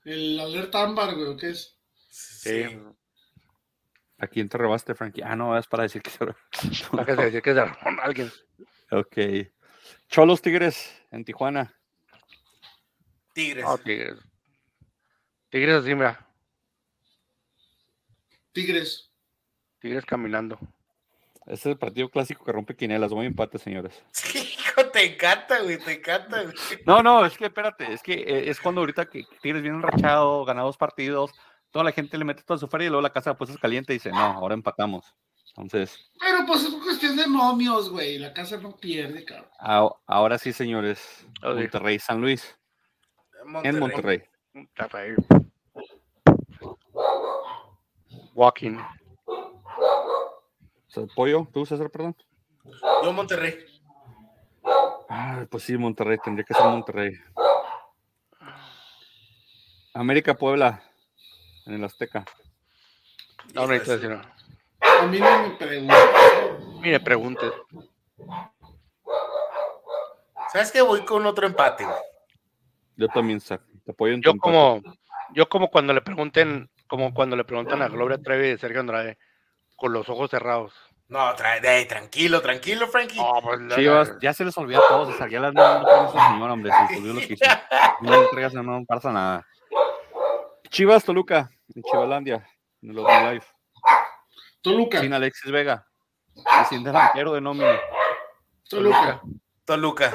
El alerta ámbar, güey, ¿o ¿qué es? Sí. Sí. ¿A quién te robaste, Frankie? Ah, no, es para decir que se Hay que decir que es de Ramón, alguien. Ok. Cholos Tigres en Tijuana. Tigres. No, Tigres. Tigres así, mira. Tigres. Tigres caminando. Este es el partido clásico que rompe quinelas. Voy empate, señores. Sí, hijo, te encanta, güey, te encanta, güey. No, no, es que espérate. Es que eh, es cuando ahorita que Tigres viene enrachado, gana dos partidos. Toda la gente le mete toda su feria y luego la casa de apuestas caliente y dice, no, ahora empatamos. Entonces, Pero pues es cuestión de momios, güey. La casa no pierde, cabrón. a- ahora sí, señores. Monterrey, San Luis. Monterrey. En Monterrey. Rafael. Walking. Pollo, ¿tú, César, perdón? Yo Monterrey. Ah, pues sí, Monterrey, tendría que ser Monterrey. América Puebla, en el Azteca. No, no necesito decir nada. A mí no me preguntan. Mire, pregunte. ¿Sabes qué? Voy con otro empate, güey. Yo también, Zach, te apoyo en tu Yo empate. como, yo como cuando le pregunten, como cuando le preguntan a Gloria Trevi de Sergio Andrade, con los ojos cerrados. No, tra- de- tranquilo, tranquilo, Frankie. No, pues, Chivas, ya se les olvida a todos, César, ya las no, no esa señora, hombre, se les olvidó lo que hizo. No le entregas, no pasa nada. Chivas, Toluca, en Chivalandia, en el Open Life, Toluca. sin Alexis Vega, y sin delantero de nómina. Toluca. Toluca.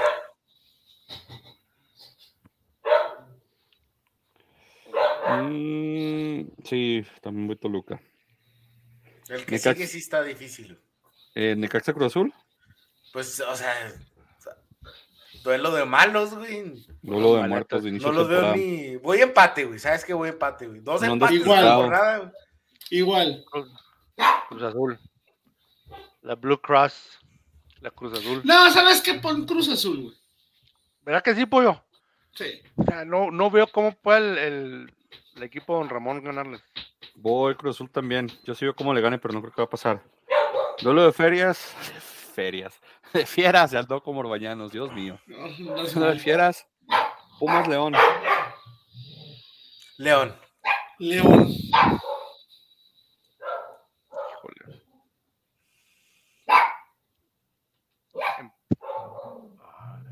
Mm, sí, también voy Toluca. El que Necaxa. sigue sí está difícil. Eh, Necaxa Cruz Azul, Pues, o sea, o sea, duelo de malos, güey. duelo de muertos de inicio No los veo ni. Voy empate, güey. ¿Sabes qué? Voy empate, güey. Dos No empates Igual. Igual. Cruz, Azul. La Blue Cross. La Cruz Azul. No, ¿sabes qué? Pon Cruz Azul, güey. ¿Verdad que sí, pollo? Sí. O sea, no, no veo cómo puede el, el- el equipo de Don Ramón ganarles. Voy Cruz Azul también. Yo sí veo cómo le gane, pero no creo que va a pasar. Duelo de ferias. Ferias. De fieras, ya ando como orbañanos, Dios mío. No, de fieras. Pumas León. León. León. Híjole. Em-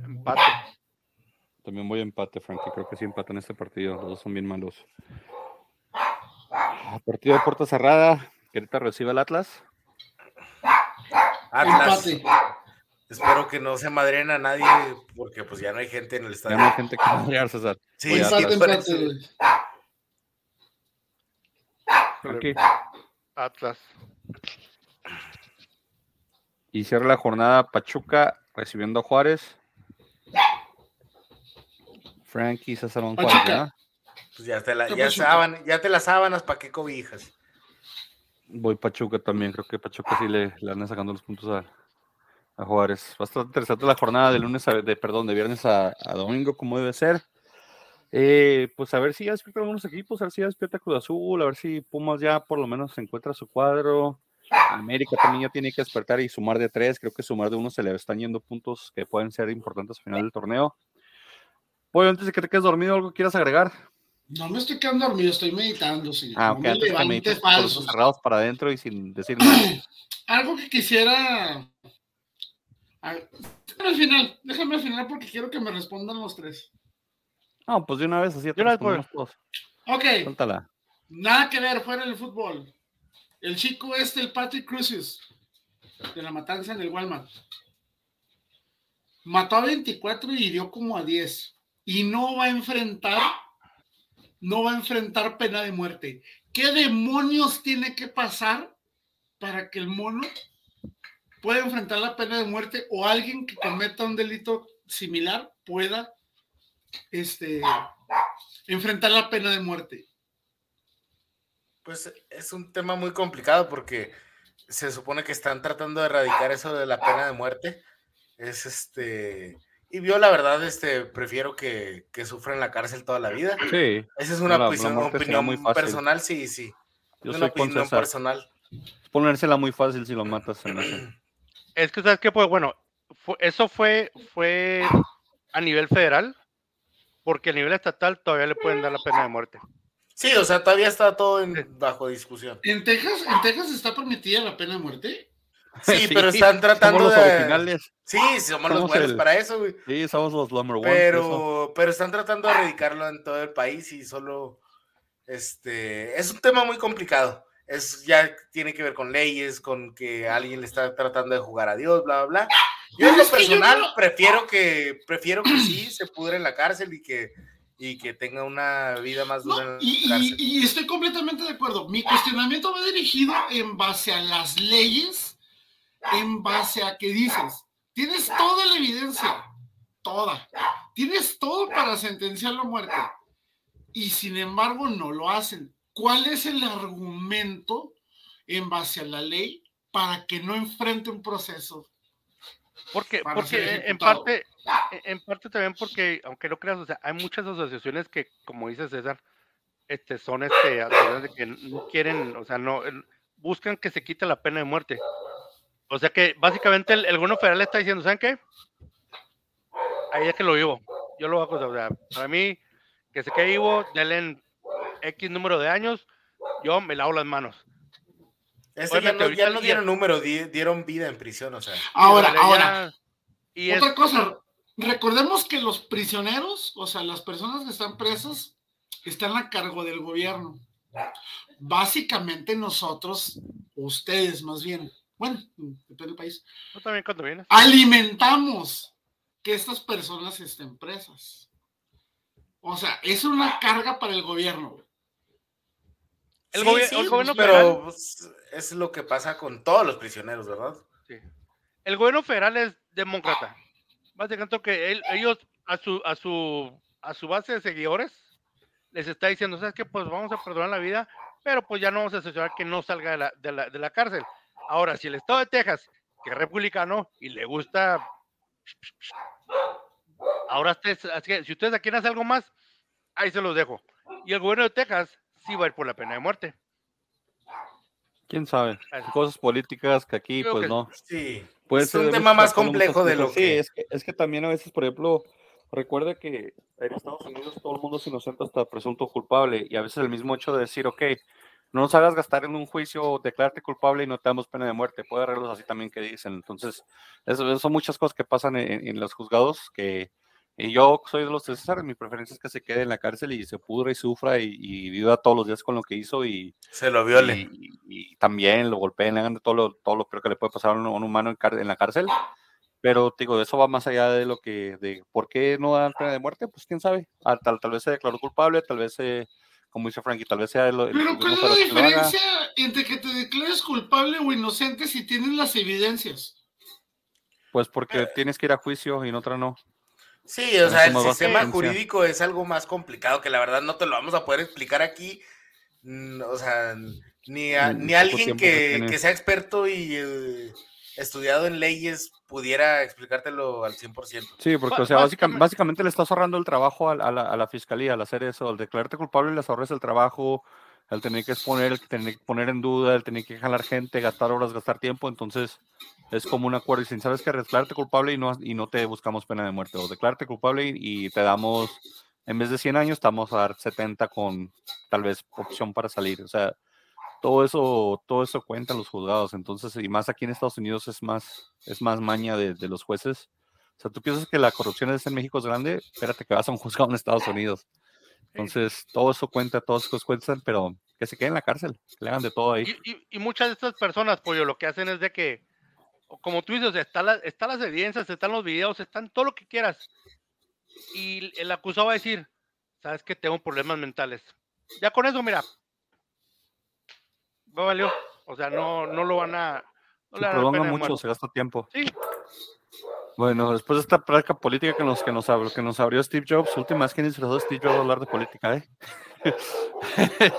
Empate. También voy a empate, Frankie. Creo que sí empatan este partido. Los dos son bien malos. Ah, Partido de puerta cerrada. Querétaro recibe al Atlas. Atlas. Empate. Espero que no se madren a nadie porque pues ya no hay gente en el Ya estadio. no hay gente que madrear, César. Sí. Empate, por empate, güey. Atlas. Y cierra la jornada Pachuca recibiendo a Juárez. Frankie César Juárez. ¿verdad? Pues ya te, la, ¿Qué ya, ya te las sábanas, ¿para qué cobijas? Voy Pachuca también, creo que Pachuca sí le, le sacando los puntos a, a Juárez. Bastante interesante la jornada de lunes a, de, perdón, de viernes a, domingo, como debe ser. Eh, pues a ver si ya despiertan algunos equipos, a ver si ya despierta Cruz Azul, a ver si Pumas ya por lo menos encuentra su cuadro. América también ya tiene que despertar y sumar de tres, creo que sumar de uno se le están yendo puntos que pueden ser importantes al final del torneo. Pollo, antes de que te quedes dormido, ¿algo quieras agregar? No me estoy quedando dormido, estoy meditando, señor. Ah, no ok, me antes falsos. cerrados para adentro y sin decir nada. Algo que quisiera. Déjame al final, déjame al final porque quiero que me respondan los tres. No, pues de una vez así pues. respondemos todos. Ok, Suéltala. nada que ver fuera del fútbol. El chico este, el Patrick Cruces, de la matanza en el Walmart, mató a 24 y hirió como a 10. Y no va a enfrentar, no va a enfrentar pena de muerte. ¿Qué demonios tiene que pasar para que el mono pueda enfrentar la pena de muerte o alguien que cometa un delito similar pueda este, enfrentar la pena de muerte? Pues es un tema muy complicado porque se supone que están tratando de erradicar eso de la pena de muerte. Es este. Y yo, la verdad, este, prefiero que, que sufra en la cárcel toda la vida. Sí, Esa es una la- la opinión, muy fácil. personal, sí, sí. yo Es una opinión César. personal. Es ponérsela muy fácil si lo matas. hace. Es que, ¿sabes qué? Pues bueno, fue- eso fue, fue a nivel federal, porque a nivel estatal todavía le pueden dar la pena de muerte. Sí, o sea, todavía está todo en- bajo discusión. ¿En Texas, ¿En Texas está permitida la pena de muerte? Sí, pero están tratando somos los de. originales. Sí, somos los Somos buenos el- para eso, güey. Sí, somos los number one. por eso. Pero, pero están tratando de erradicarlo en todo el país y solo, este, es un tema muy complicado. Es, ya tiene que ver con leyes, con que alguien le está tratando de jugar a Dios, bla, bla, bla. Yo en lo personal no- prefiero que, prefiero que sí se pudre en la cárcel y que, y que tenga una vida más No, dura en la y, y- y estoy completamente de acuerdo. Mi cuestionamiento va dirigido en base a las leyes, en base a que dices, tienes toda la evidencia, toda, tienes todo para sentenciar la muerte, y sin embargo no lo hacen. ¿Cuál es el argumento en base a la ley para que no enfrente un proceso? Porque, porque en parte, en parte también porque, aunque no creas, o sea, hay muchas asociaciones que, como dice César, este, son este, asociaciones que no quieren, o sea, no, buscan que se quite la pena de muerte. O sea que básicamente el, el gobierno federal está diciendo, ¿saben qué? Ahí es que lo vivo. Yo lo hago, o sea, para mí, que se quede vivo, denle en X número de años, yo me lavo las manos. Ese ya obviamente, no, ya no dieron número, di- dieron vida en prisión, o sea. Ahora, ahora, ya- Y es, Otra cosa, recordemos que los prisioneros, o sea, las personas que están presas, están a cargo del gobierno. Básicamente nosotros, ustedes más bien, bueno, depende del país, tú también cuando vienes. alimentamos que estas personas estén presas. O sea, es una carga para el gobierno. güey. El, Sí, gobi- sí, el gobierno pero federal, pues, es lo que pasa con todos los prisioneros, ¿verdad? sí. el gobierno federal es demócrata. Básicamente que él- ellos a su, a su, a su base de seguidores les está diciendo, ¿sabes qué? Pues vamos a perdonar la vida, pero pues ya no vamos a asesorar que no salga de la, de la, de la cárcel. Ahora, si el estado de Texas, que es republicano y le gusta... Ahora, ustedes, así que si ustedes quieren hacer algo más, ahí se los dejo. Y el gobierno de Texas sí va a ir por la pena de muerte. ¿Quién sabe? Así. Cosas políticas que aquí, Creo pues que- no. Sí. Puede es ser un tema más complejo de lo cosas. Sí, que. es que, es que también a veces, por ejemplo, recuerda que en Estados Unidos todo el mundo es inocente hasta presunto culpable y a veces el mismo hecho de decir, ok, no nos hagas gastar en un juicio, declararte culpable y no te damos pena de muerte, puede arreglos así también que dicen. Entonces, eso, son muchas cosas que pasan en, en los juzgados que y yo soy de los César, mi preferencia es que se quede en la cárcel y se pudra y sufra y, y viva todos los días con lo que hizo y, Se lo viole. y, y también lo golpeen, le hagan todo lo, todo lo peor que le puede pasar a un, a un humano en, la cárcel. Pero digo, eso va más allá de lo que, de por qué no dan pena de muerte, pues quién sabe. Ah, tal, tal vez se declaró culpable, tal vez, eh, como dice Frankie, tal vez sea el, el Pero ¿cuál es la que diferencia entre que te declares culpable o inocente si tienes las evidencias? Pues porque tienes que ir a juicio y en otra no. Sí, o sea, el sistema jurídico es algo más complicado que la verdad no te lo vamos a poder explicar aquí. Mm, O sea, ni, a- En ni alguien que que sea experto y eh, estudiado en leyes pudiera explicártelo al 100%. Sí, porque, o sea, básicamente, básicamente- le estás ahorrando el trabajo a, la- a la, a la fiscalía al hacer eso. Al declararte culpable, les ahorres el trabajo, el tener que exponer, el tener que poner en duda, el tener que jalar gente, gastar horas, gastar tiempo. Entonces, es como un acuerdo. Y sin sabes que declararte culpable y no, y no te buscamos pena de muerte. O declararte culpable y, y te damos, en vez de 100 años, te vamos a dar 70 con tal vez opción para salir. O sea, todo eso, todo eso cuenta en los juzgados. Entonces, y más aquí en Estados Unidos es más, es más maña de, de los jueces. O sea, tú piensas que la corrupción es en México es grande, espérate que vas a un juzgado en Estados Unidos. Entonces, todo eso cuenta, todos esos cuentan, pero que se queden en la cárcel, que le hagan de todo ahí. Y, y- y muchas de estas personas, pollo, lo que hacen es de que, como tú dices, están las, están las evidencias, están los videos, están todo lo que quieras. Y el acusado va a decir, sabes que tengo problemas mentales. Ya con eso, mira. No valió. O sea, no, no lo van a. No Se prolonga mucho, se gasta tiempo. Sí, Bueno, después de esta práctica política que nos, que nos, abrió, que nos abrió Steve Jobs, última vez que disfrazó Steve Jobs a hablar de política, ¿eh?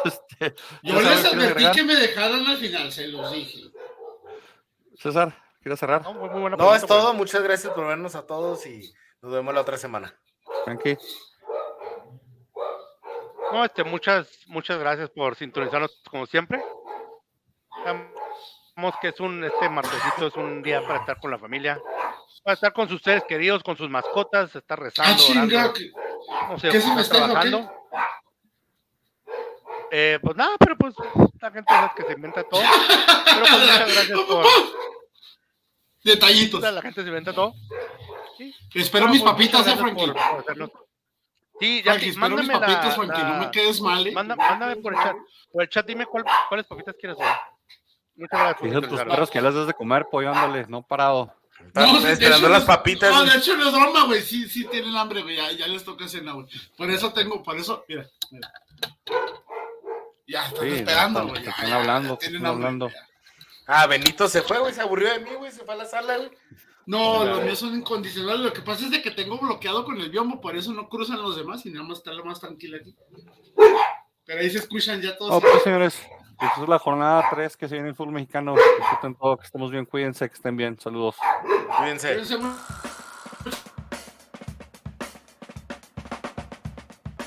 Este, Yo César, les ¿quieres advertí agregar? que me dejaran al final, se los dije. César, ¿quieres cerrar? no, muy, muy buena No, pregunta, es todo. Muchas gracias por vernos a todos y nos vemos la otra semana. Frankie. No, este, muchas, muchas gracias por sintonizarnos como siempre. Sabemos que es un, este martesito es un día para estar con la familia, para estar con sus seres queridos, con sus mascotas, estar Ah, rezando, chinga, orando, que- no sé, ¿qué se qué? trabajando. Eh, pues nada, pero pues la gente es que se inventa todo. Pero pues muchas gracias por Detallitos. la gente se inventa todo. Espero mis pues, papitas, eh, Frankie. por- por hacernos- Sí, ya Frankie, espero mis papitas, la, Frankie, no me quedes mal, eh. manda- mándame por el chat. Por el chat dime cuál- cuáles papitas quieres. Muchas gracias a tus perros que les des de comer, pollo, ándale, no parado. Están No, esperando las papitas. No, de hecho no es broma, güey. Sí, sí tienen hambre, güey. Ya, ya les toca cena, güey. Por eso tengo, por eso, mira, mira. Ya, están Sí, esperando, güey. están hablando, ya están hambre, hablando. ya. Ah, Benito se fue, güey. Se aburrió de mí, güey. Se fue a la sala, güey. No, los míos son incondicionales. Lo que pasa es de que tengo bloqueado con el biombo, por eso no cruzan los demás y nada más está lo más tranquila aquí. Pero ahí se escuchan ya todos. Oh, pues señores, pues es la jornada 3 que se viene el fútbol mexicano. Disfruten todo, que estemos bien, cuídense, que estén bien. Saludos. Cuídense.